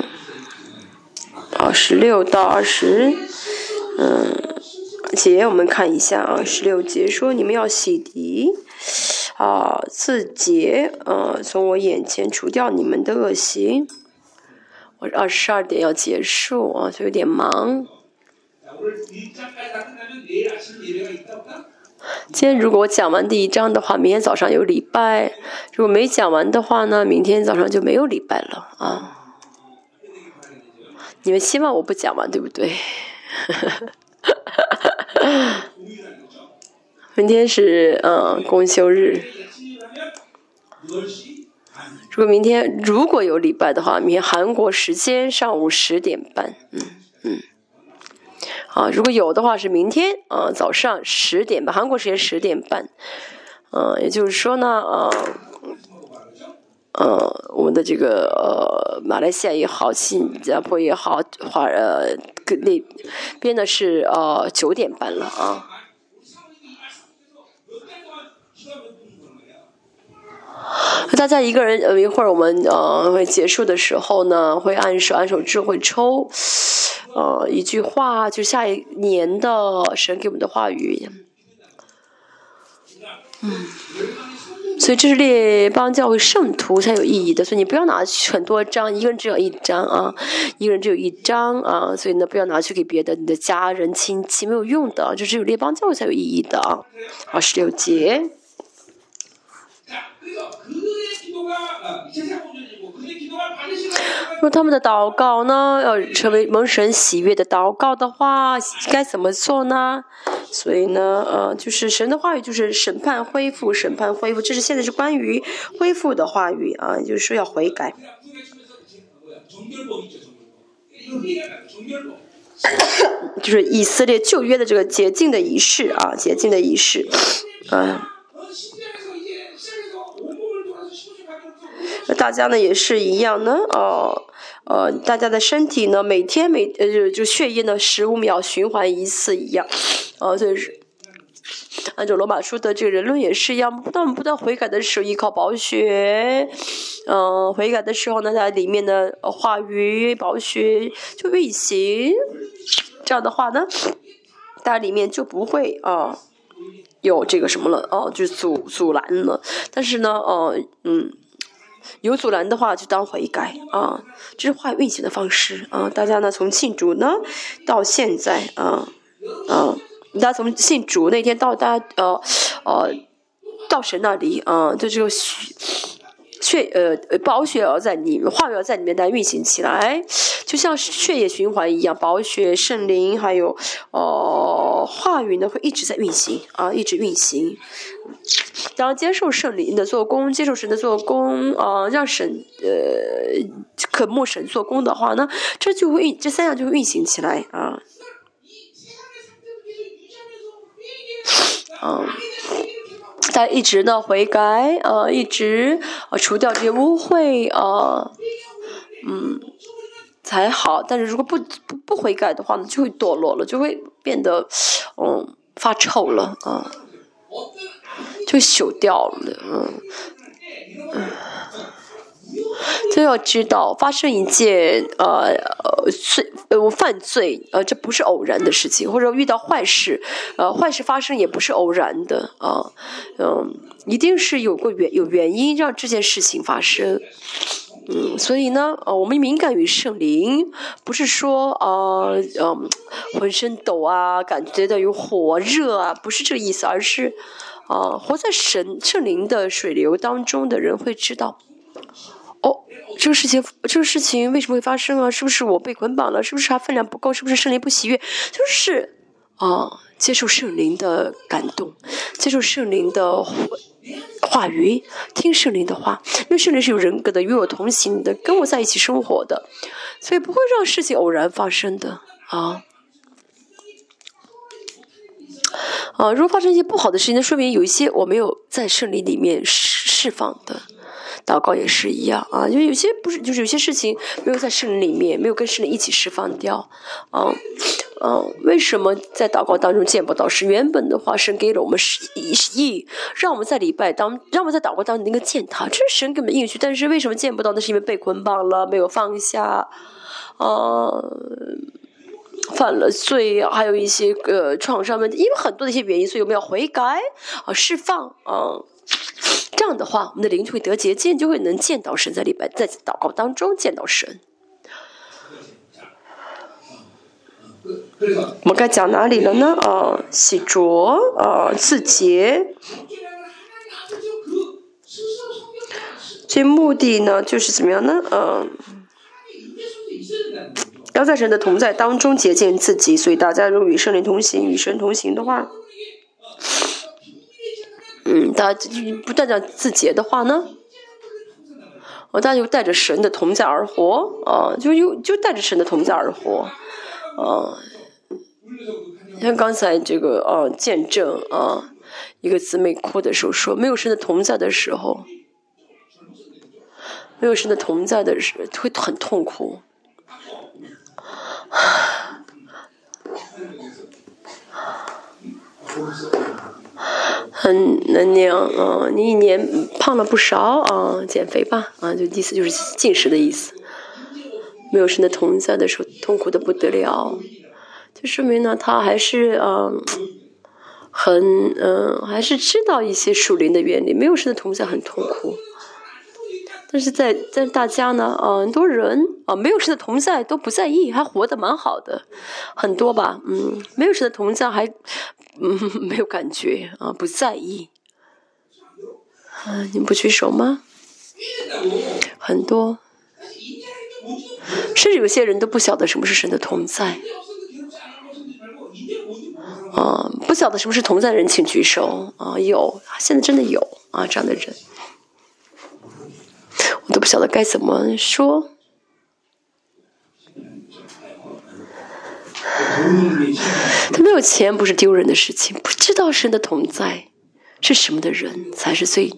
啊，十六到二十，嗯，节我们看一下啊，十六节说你们要洗涤。啊，自洁，呃，从我眼前除掉你们的恶行。我二十二点要结束啊，就有点忙。今天如果我讲完第一章的话，明天早上有礼拜；如果没讲完的话呢，明天早上就没有礼拜了啊。你们希望我不讲完，对不对？明天是嗯公休日，如果明天如果有礼拜的话，明天韩国时间上午十点半，嗯嗯，啊，如果有的话是明天啊早上十点半，韩国时间十点半，嗯，也就是说呢，啊，呃，我们的这个呃马来西亚也好，新加坡也好，华呃那边的是呃九点半了啊。大家一个人呃一会儿我们呃会结束的时候呢，会按手按手智慧抽，呃一句话就下一年的神给我们的话语，嗯，所以这是列邦教会圣徒才有意义的，所以你不要拿很多张，一个人只有一张啊，一个人只有一张啊，所以呢不要拿去给别的你的家人亲戚没有用的，就只有列邦教会才有意义的啊，二十六节。说他们的祷告呢，要成为蒙神喜悦的祷告的话，该怎么做呢？所以呢，呃，就是神的话语就是审判恢复，审判恢复，这是现在是关于恢复的话语啊，就是说要悔改。就是以色列旧约的这个洁净的仪式啊，洁净的仪式，嗯。那大家呢也是一样呢，哦，呃，大家的身体呢每天每呃就就血液呢十五秒循环一次一样，哦，就是按照罗马书的这个人论也是一样，当我们不断悔改的时候依靠宝血，嗯，悔改的时候呢，它里面的话语宝血就运行，这样的话呢，它里面就不会啊有这个什么了，哦，就阻阻拦了，但是呢，哦，嗯。有阻拦的话，就当悔改啊！这是话运行的方式啊！大家呢，从信主呢到现在啊啊，大家从信主那天到大家呃呃到神那里啊，就这个血呃宝血要在里面，话要在里面来运行起来，就像血液循环一样，宝血、圣灵还有哦话语呢会一直在运行啊，一直运行。然后接受圣灵的做工，接受神的做工，啊，让神呃渴慕神做工的话呢，这就会运，这三样就会运行起来啊。嗯，他一直呢悔改，呃，一直呃除掉这些污秽，啊，嗯，才好。但是如果不不不悔改的话呢，就会堕落了，就会变得嗯发臭了啊。就朽掉了，嗯，嗯，都要知道发生一件呃呃罪呃犯罪呃这不是偶然的事情，或者遇到坏事呃坏事发生也不是偶然的啊，嗯，一定是有个原有原因让这件事情发生，嗯，所以呢呃我们敏感于圣灵，不是说呃嗯浑身抖啊，感觉到有火热啊，不是这个意思，而是。啊，活在神圣灵的水流当中的人会知道，哦，这个事情，这个事情为什么会发生啊？是不是我被捆绑了？是不是他分量不够？是不是圣灵不喜悦？就是，啊，接受圣灵的感动，接受圣灵的话语，听圣灵的话，因为圣灵是有人格的，与我同行的，跟我在一起生活的，所以不会让事情偶然发生的啊。啊，如果发生一些不好的事情，那说明有一些我没有在圣灵里面释释放的。祷告也是一样啊，因为有些不是，就是有些事情没有在圣灵里面，没有跟圣灵一起释放掉。啊，嗯，为什么在祷告当中见不到神？原本的话，神给了我们是意，让我们在礼拜当，让我们在祷告当中能够见他，这是神给我们应许。但是为什么见不到？那是因为被捆绑了，没有放下，啊。犯了罪，还有一些呃创伤问题，因为很多的一些原因，所以我们要悔改啊，释放啊，这样的话，我们的灵就会得洁净，就会能见到神，在礼拜在祷告当中见到神。我们该讲哪里了呢？啊，洗濯啊，自洁。这目的呢，就是怎么样呢？嗯。要在神的同在当中洁净自己，所以大家如果与圣灵同行、与神同行的话，嗯，大家不断的自洁的话呢，哦，大家就带着神的同在而活，啊，就又就带着神的同在而活，啊，像刚才这个啊见证啊，一个姊妹哭的时候说，没有神的同在的时候，没有神的同在的时会很痛苦。很能量啊！你一年胖了不少啊，减肥吧啊！就意思就是进食的意思。没有生的同在的时候，痛苦的不得了。就说明呢，他还是嗯，很嗯，还是知道一些属灵的原理。没有生的同在，很痛苦。但是在在大家呢，呃，很多人啊，没有神的同在都不在意，还活得蛮好的，很多吧，嗯，没有神的同在还嗯 没有感觉啊，不在意，啊，你不举手吗？很多，甚至有些人都不晓得什么是神的同在，啊，不晓得什么是同在的人，请举手啊，有，现在真的有啊，这样的人。我都不晓得该怎么说。他没有钱不是丢人的事情，不知道神的同在是什么的人才是最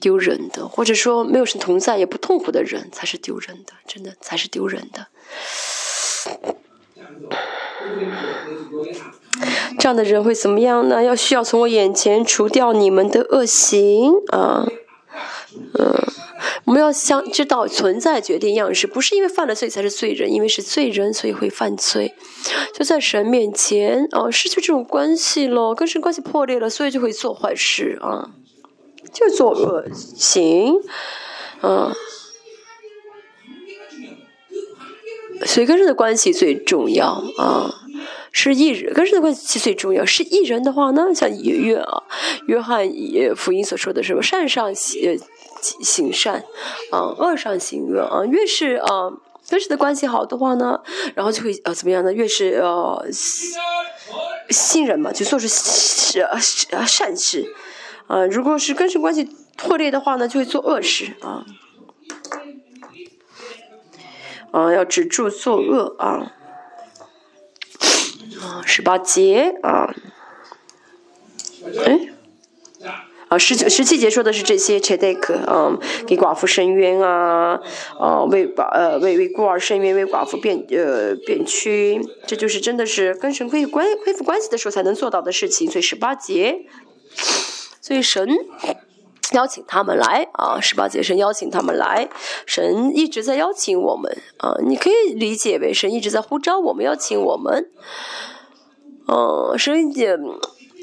丢人的，或者说没有神同在也不痛苦的人才是丢人的，真的才是丢人的。这样的人会怎么样呢？要需要从我眼前除掉你们的恶行啊，嗯。我们要想知道存在决定样式，不是因为犯了罪才是罪人，因为是罪人所以会犯罪。就在神面前啊，失去这种关系了，跟神关系破裂了，所以就会做坏事啊，就做恶行，啊。所以跟神的关系最重要啊，是艺人跟神的关系最重要。是艺人的话呢，像约约啊，约翰福音所说的什么善上写。行善，啊，恶上行恶啊。越是啊，跟谁的关系好的话呢，然后就会呃怎么样呢？越是呃信任嘛，就做出是善事啊。如果是跟谁关系破裂的话呢，就会做恶事啊。啊，要止住作恶啊。啊，十八节啊。哎。啊，十九十七节说的是这些 c h e d e k 嗯，给寡妇伸冤啊，啊，为寡呃为为孤儿伸冤，为寡妇辩呃辩屈，这就是真的是跟神恢复关恢复关系的时候才能做到的事情。所以十八节，所以神邀请他们来啊，十八节神邀请他们来，神一直在邀请我们啊，你可以理解为神一直在呼召我们，邀请我们，嗯，神也。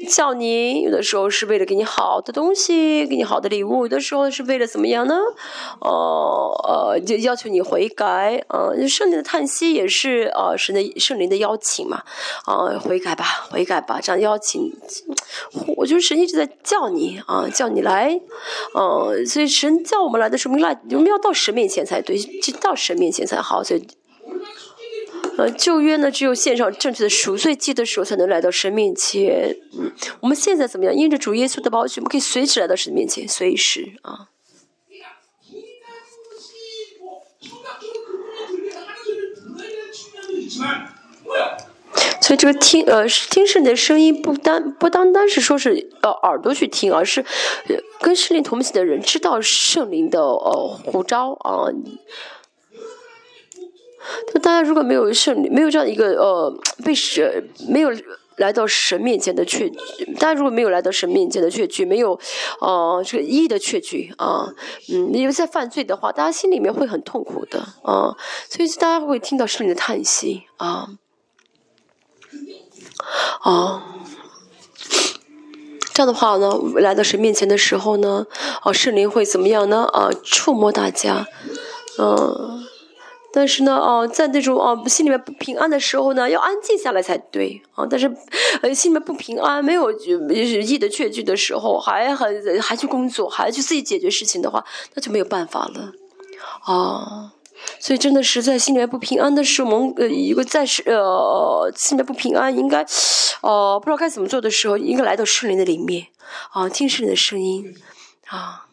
叫你有的时候是为了给你好的东西，给你好的礼物；有的时候是为了怎么样呢？哦，呃，就要求你悔改。呃，圣灵的叹息也是呃神的圣灵的邀请嘛。啊，悔改吧，悔改吧，这样邀请。我就是神一直在叫你啊，叫你来。嗯，所以神叫我们来的时候，我们来我们要到神面前才对，就到神面前才好。所以。呃，旧约呢，只有献上正确的赎罪祭的时候，才能来到神面前。嗯，我们现在怎么样？因着主耶稣的宝血，我们可以随时来到神面前，随时啊。所以这个听呃听圣的声音不单不单单是说是呃耳朵去听，而是跟圣灵同行的人知道圣灵的呃呼召啊。大家如果没有圣没有这样一个呃被神没有来到神面前的确，大家如果没有来到神面前的确据，没有呃这个一的确据啊，嗯，因为在犯罪的话，大家心里面会很痛苦的啊，所以大家会听到圣灵的叹息啊。哦，这样的话呢，来到神面前的时候呢，哦，圣灵会怎么样呢？啊，触摸大家，嗯，但是呢，哦，在那种哦心里面不平安的时候呢，要安静下来才对啊。但是，呃，心里面不平安，没有意的确据的时候，还还还去工作，还去自己解决事情的话，那就没有办法了，啊。所以真的是在心里面不平安的时候，我们呃一个在是呃心里面不平安，应该哦不知道该怎么做的时候，应该来到圣灵的里面啊，听圣灵的声音啊，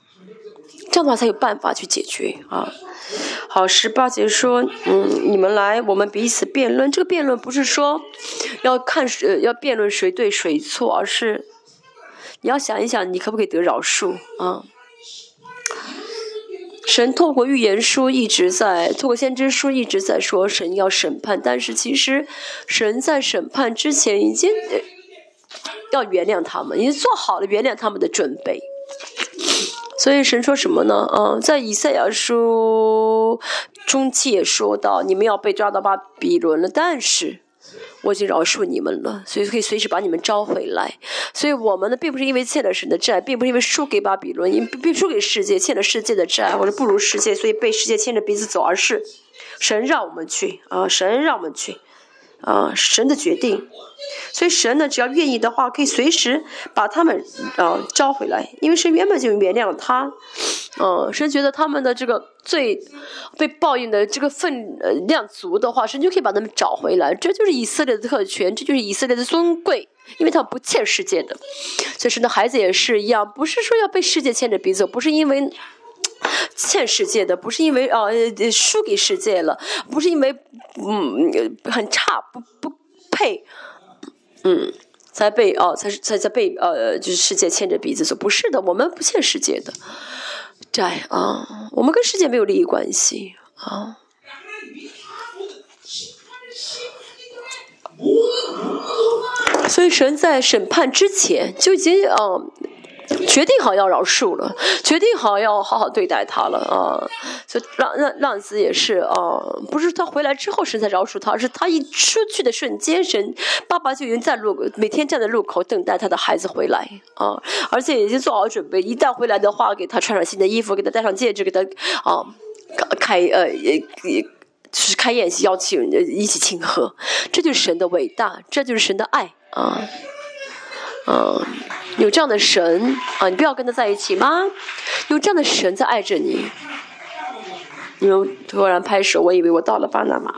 这样的话才有办法去解决啊。好，十八节说，嗯，你们来，我们彼此辩论。这个辩论不是说要看谁要辩论谁对谁错，而是你要想一想，你可不可以得饶恕啊？神透过预言书一直在，透过先知书一直在说神要审判，但是其实神在审判之前已经要原谅他们，已经做好了原谅他们的准备。所以神说什么呢？嗯，在以赛亚书中期也说到，你们要被抓到巴比伦了，但是。我已经饶恕你们了，所以可以随时把你们招回来。所以我们呢，并不是因为欠了神的债，并不是因为输给巴比伦，因并输给世界，欠了世界的债，或者不如世界，所以被世界牵着鼻子走，而是神让我们去啊，神让我们去。啊，神的决定，所以神呢，只要愿意的话，可以随时把他们啊招回来，因为神原本就原谅他，嗯，神觉得他们的这个罪被报应的这个分量足的话，神就可以把他们找回来，这就是以色列的特权，这就是以色列的尊贵，因为他不欠世界的，所以神的孩子也是一样，不是说要被世界牵着鼻子，不是因为。欠世界的不是因为啊输给世界了，不是因为嗯很差不不配，嗯才被哦才才才被呃就是世界牵着鼻子走，不是的，我们不欠世界的债啊，我们跟世界没有利益关系啊，所以神在审判之前就已经嗯。决定好要饶恕了，决定好要好好对待他了啊！所以浪浪浪子也是啊，不是他回来之后神才饶恕他，是他一出去的瞬间，神爸爸就已经在路每天站在路口等待他的孩子回来啊，而且已经做好准备，一旦回来的话，给他穿上新的衣服，给他戴上戒指，给他啊开呃也也就是开宴席，邀请一起庆贺，这就是神的伟大，这就是神的爱啊。嗯，有这样的神啊，你不要跟他在一起吗？有这样的神在爱着你。你们突然拍手，我以为我到了巴拿马。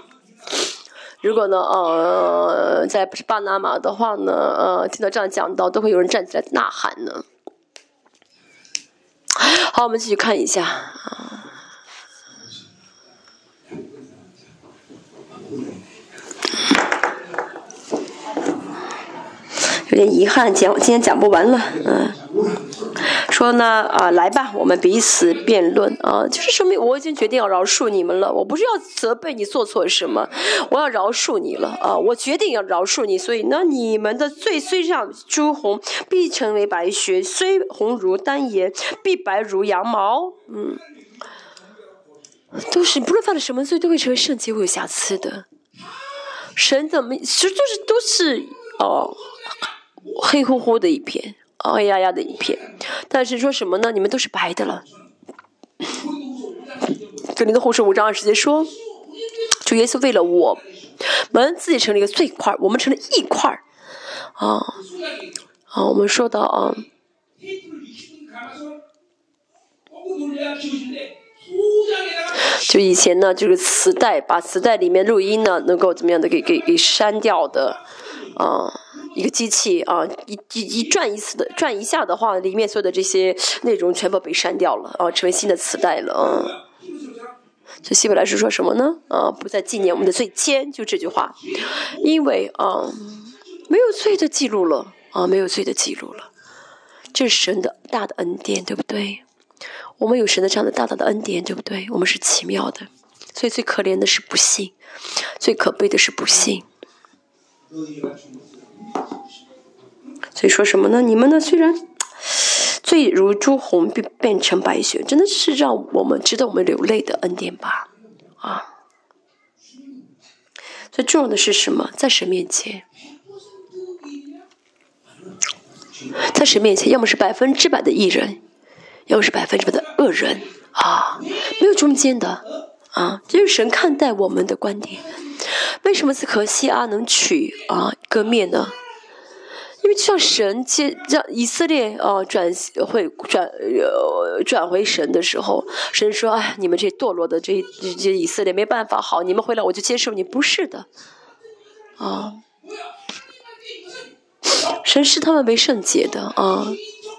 如果呢，呃，在不是巴拿马的话呢，呃，听到这样讲到，都会有人站起来呐喊呢。好，我们继续看一下啊。有点遗憾，讲今天讲不完了，嗯，说呢啊，来吧，我们彼此辩论啊，就是说明我已经决定要饶恕你们了，我不是要责备你做错什么，我要饶恕你了啊，我决定要饶恕你，所以呢，你们的罪虽像朱红，必成为白雪；虽红如丹颜，必白如羊毛。嗯，都是不论犯了什么罪，都会成为圣洁，会有瑕疵的。神怎么，其实就是都是哦。黑乎乎的一片，黑压压的一片，但是说什么呢？你们都是白的了。这里的后世五章二十节说，主耶稣为了我们自己成了一个碎块，我们成了一块儿。啊啊，我们说到啊，就以前呢，就是磁带，把磁带里面录音呢，能够怎么样的给给给删掉的，啊，一个机器啊，一一一转一次的转一下的话，里面所有的这些内容全部被删掉了，啊，成为新的磁带了，啊。这希伯来是说什么呢？啊，不再纪念我们的罪愆，就这句话，因为啊，没有罪的记录了，啊，没有罪的记录了，这是神的大的恩典，对不对？我们有神的这样的大大的恩典，对不对？我们是奇妙的，所以最可怜的是不幸，最可悲的是不幸。所以说什么呢？你们呢？虽然罪如朱红变变成白雪，真的是让我们值得我们流泪的恩典吧？啊！最重要的是什么？在神面前，在神面前，要么是百分之百的艺人。要么是百分之百的恶人啊，没有中间的啊，这是神看待我们的观点。为什么是可惜啊能取啊割灭呢？因为就像神接让以色列哦转会转呃转回神的时候，神说：“哎，你们这堕落的这这以色列没办法，好，你们回来我就接受你。”不是的，啊，神视他们为圣洁的啊。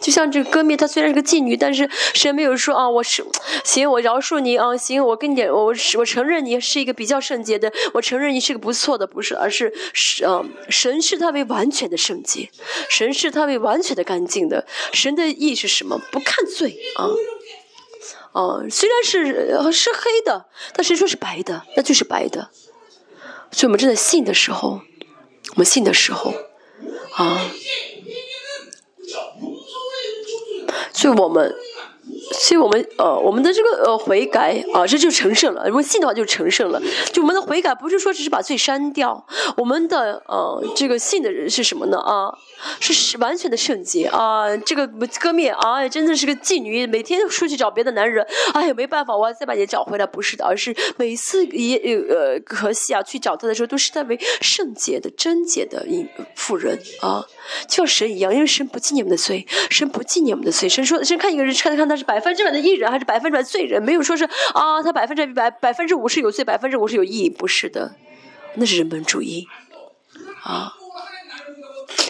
就像这个歌灭，她虽然是个妓女，但是神没有说啊，我是行，我饶恕你啊，行，我跟你我我承认你是一个比较圣洁的，我承认你是个不错的，不是，而是是啊，神视他为完全的圣洁，神视他为完全的干净的，神的意是什么？不看罪啊，啊，虽然是是黑的，但谁说是白的？那就是白的。所以我们真的信的时候，我们信的时候，啊。所以我们，所以我们呃，我们的这个呃悔改啊，这就成圣了。如果信的话，就成圣了。就我们的悔改，不是说只是把罪删掉，我们的呃这个信的人是什么呢？啊，是完全的圣洁啊。这个割灭啊，真的是个妓女，每天出去找别的男人，哎呀，没办法，我要再把你找回来。不是的，而是每次也呃可惜啊，去找他的时候，都是他为圣洁的、贞洁的妇人啊。就像神一样，因为神不纪念我们的罪，神不纪念我们的罪。神说，神看一个人，看看他是百分之百的义人，还是百分之百罪人，没有说是啊，他百分之百百分之五十有罪，百分之五十有义，不是的，那是人本主义啊。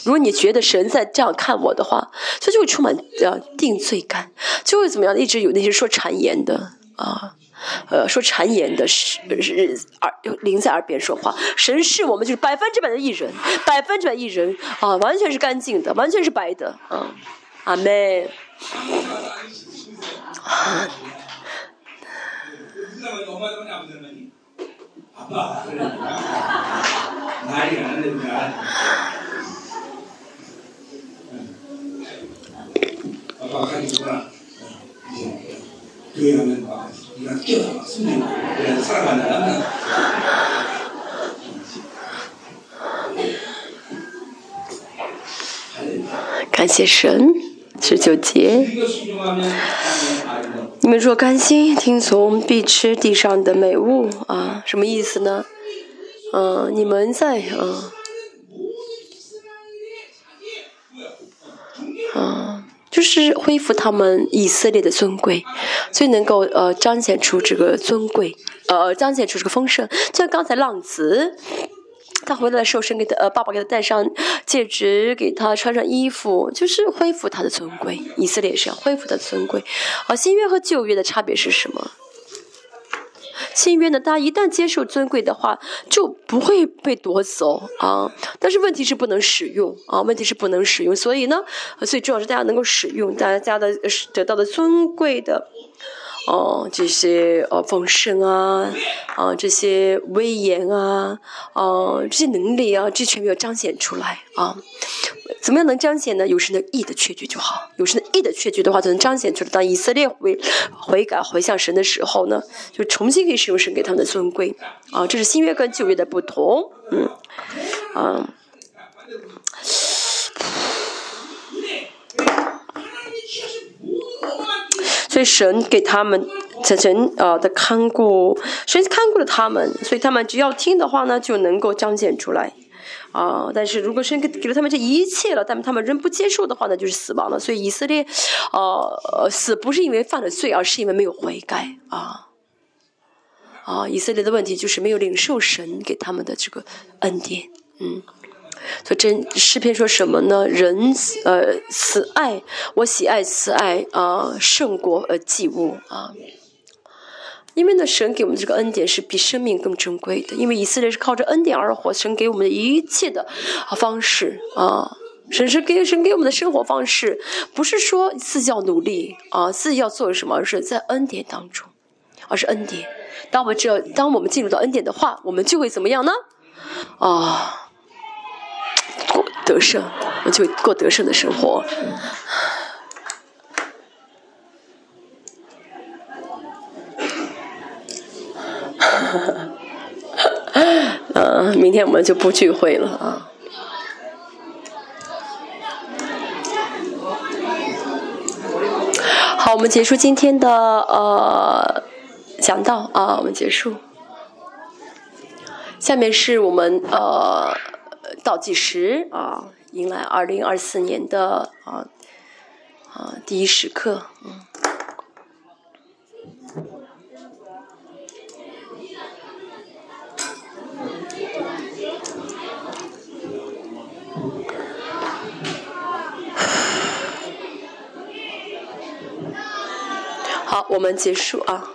如果你觉得神在这样看我的话，他就会充满呃定罪感，就会怎么样？一直有那些说谗言的啊。呃，说谗言的是是耳灵在耳边说话，神是我们就是百分之百的艺人，百分之百艺人啊，完全是干净的，完全是白的啊，阿妹。感谢神，十九节。你们若甘心听从，必吃地上的美物啊！什么意思呢？嗯，你们在啊。就是恢复他们以色列的尊贵，最能够呃彰显出这个尊贵，呃彰显出这个丰盛。就像刚才浪子，他回来的时候，神给他呃爸爸给他戴上戒指，给他穿上衣服，就是恢复他的尊贵。以色列是要恢复的尊贵。而，新约和旧约的差别是什么？新约呢，大家一旦接受尊贵的话，就不会被夺走啊。但是问题是不能使用啊，问题是不能使用。所以呢，最重要是大家能够使用，大家的得到的尊贵的。哦，这些呃丰盛啊，啊这些威严啊，哦这些能力啊，这全部要彰显出来啊。怎么样能彰显呢？有神的义的确据就好，有神的义的确据的话，就能彰显出来。当以色列悔悔改回向神的时候呢，就重新可以使用神给他们的尊贵啊。这是新约跟旧约的不同，嗯，啊。所以神给他们，神啊的看顾，神看顾了他们，所以他们只要听的话呢，就能够彰显出来，啊，但是如果神给给了他们这一切了，但他们仍不接受的话呢，就是死亡了。所以以色列，呃，死不是因为犯了罪，而是因为没有悔改啊。啊，以色列的问题就是没有领受神给他们的这个恩典，嗯。所以真诗篇说什么呢？人呃，慈爱我喜爱慈爱啊，胜过呃祭物啊。因为呢，神给我们这个恩典是比生命更珍贵的。因为以色列是靠着恩典而活，神给我们的一切的方式啊，神是给神给我们的生活方式，不是说自己要努力啊，自己要做什么，而是在恩典当中，而是恩典。当我们只要当我们进入到恩典的话，我们就会怎么样呢？啊，过得胜，我就过得胜的生活。嗯，明天我们就不聚会了啊。好，我们结束今天的呃讲道啊，我们结束。下面是我们呃倒计时啊，迎来二零二四年的啊啊第一时刻，嗯。好，我们结束啊。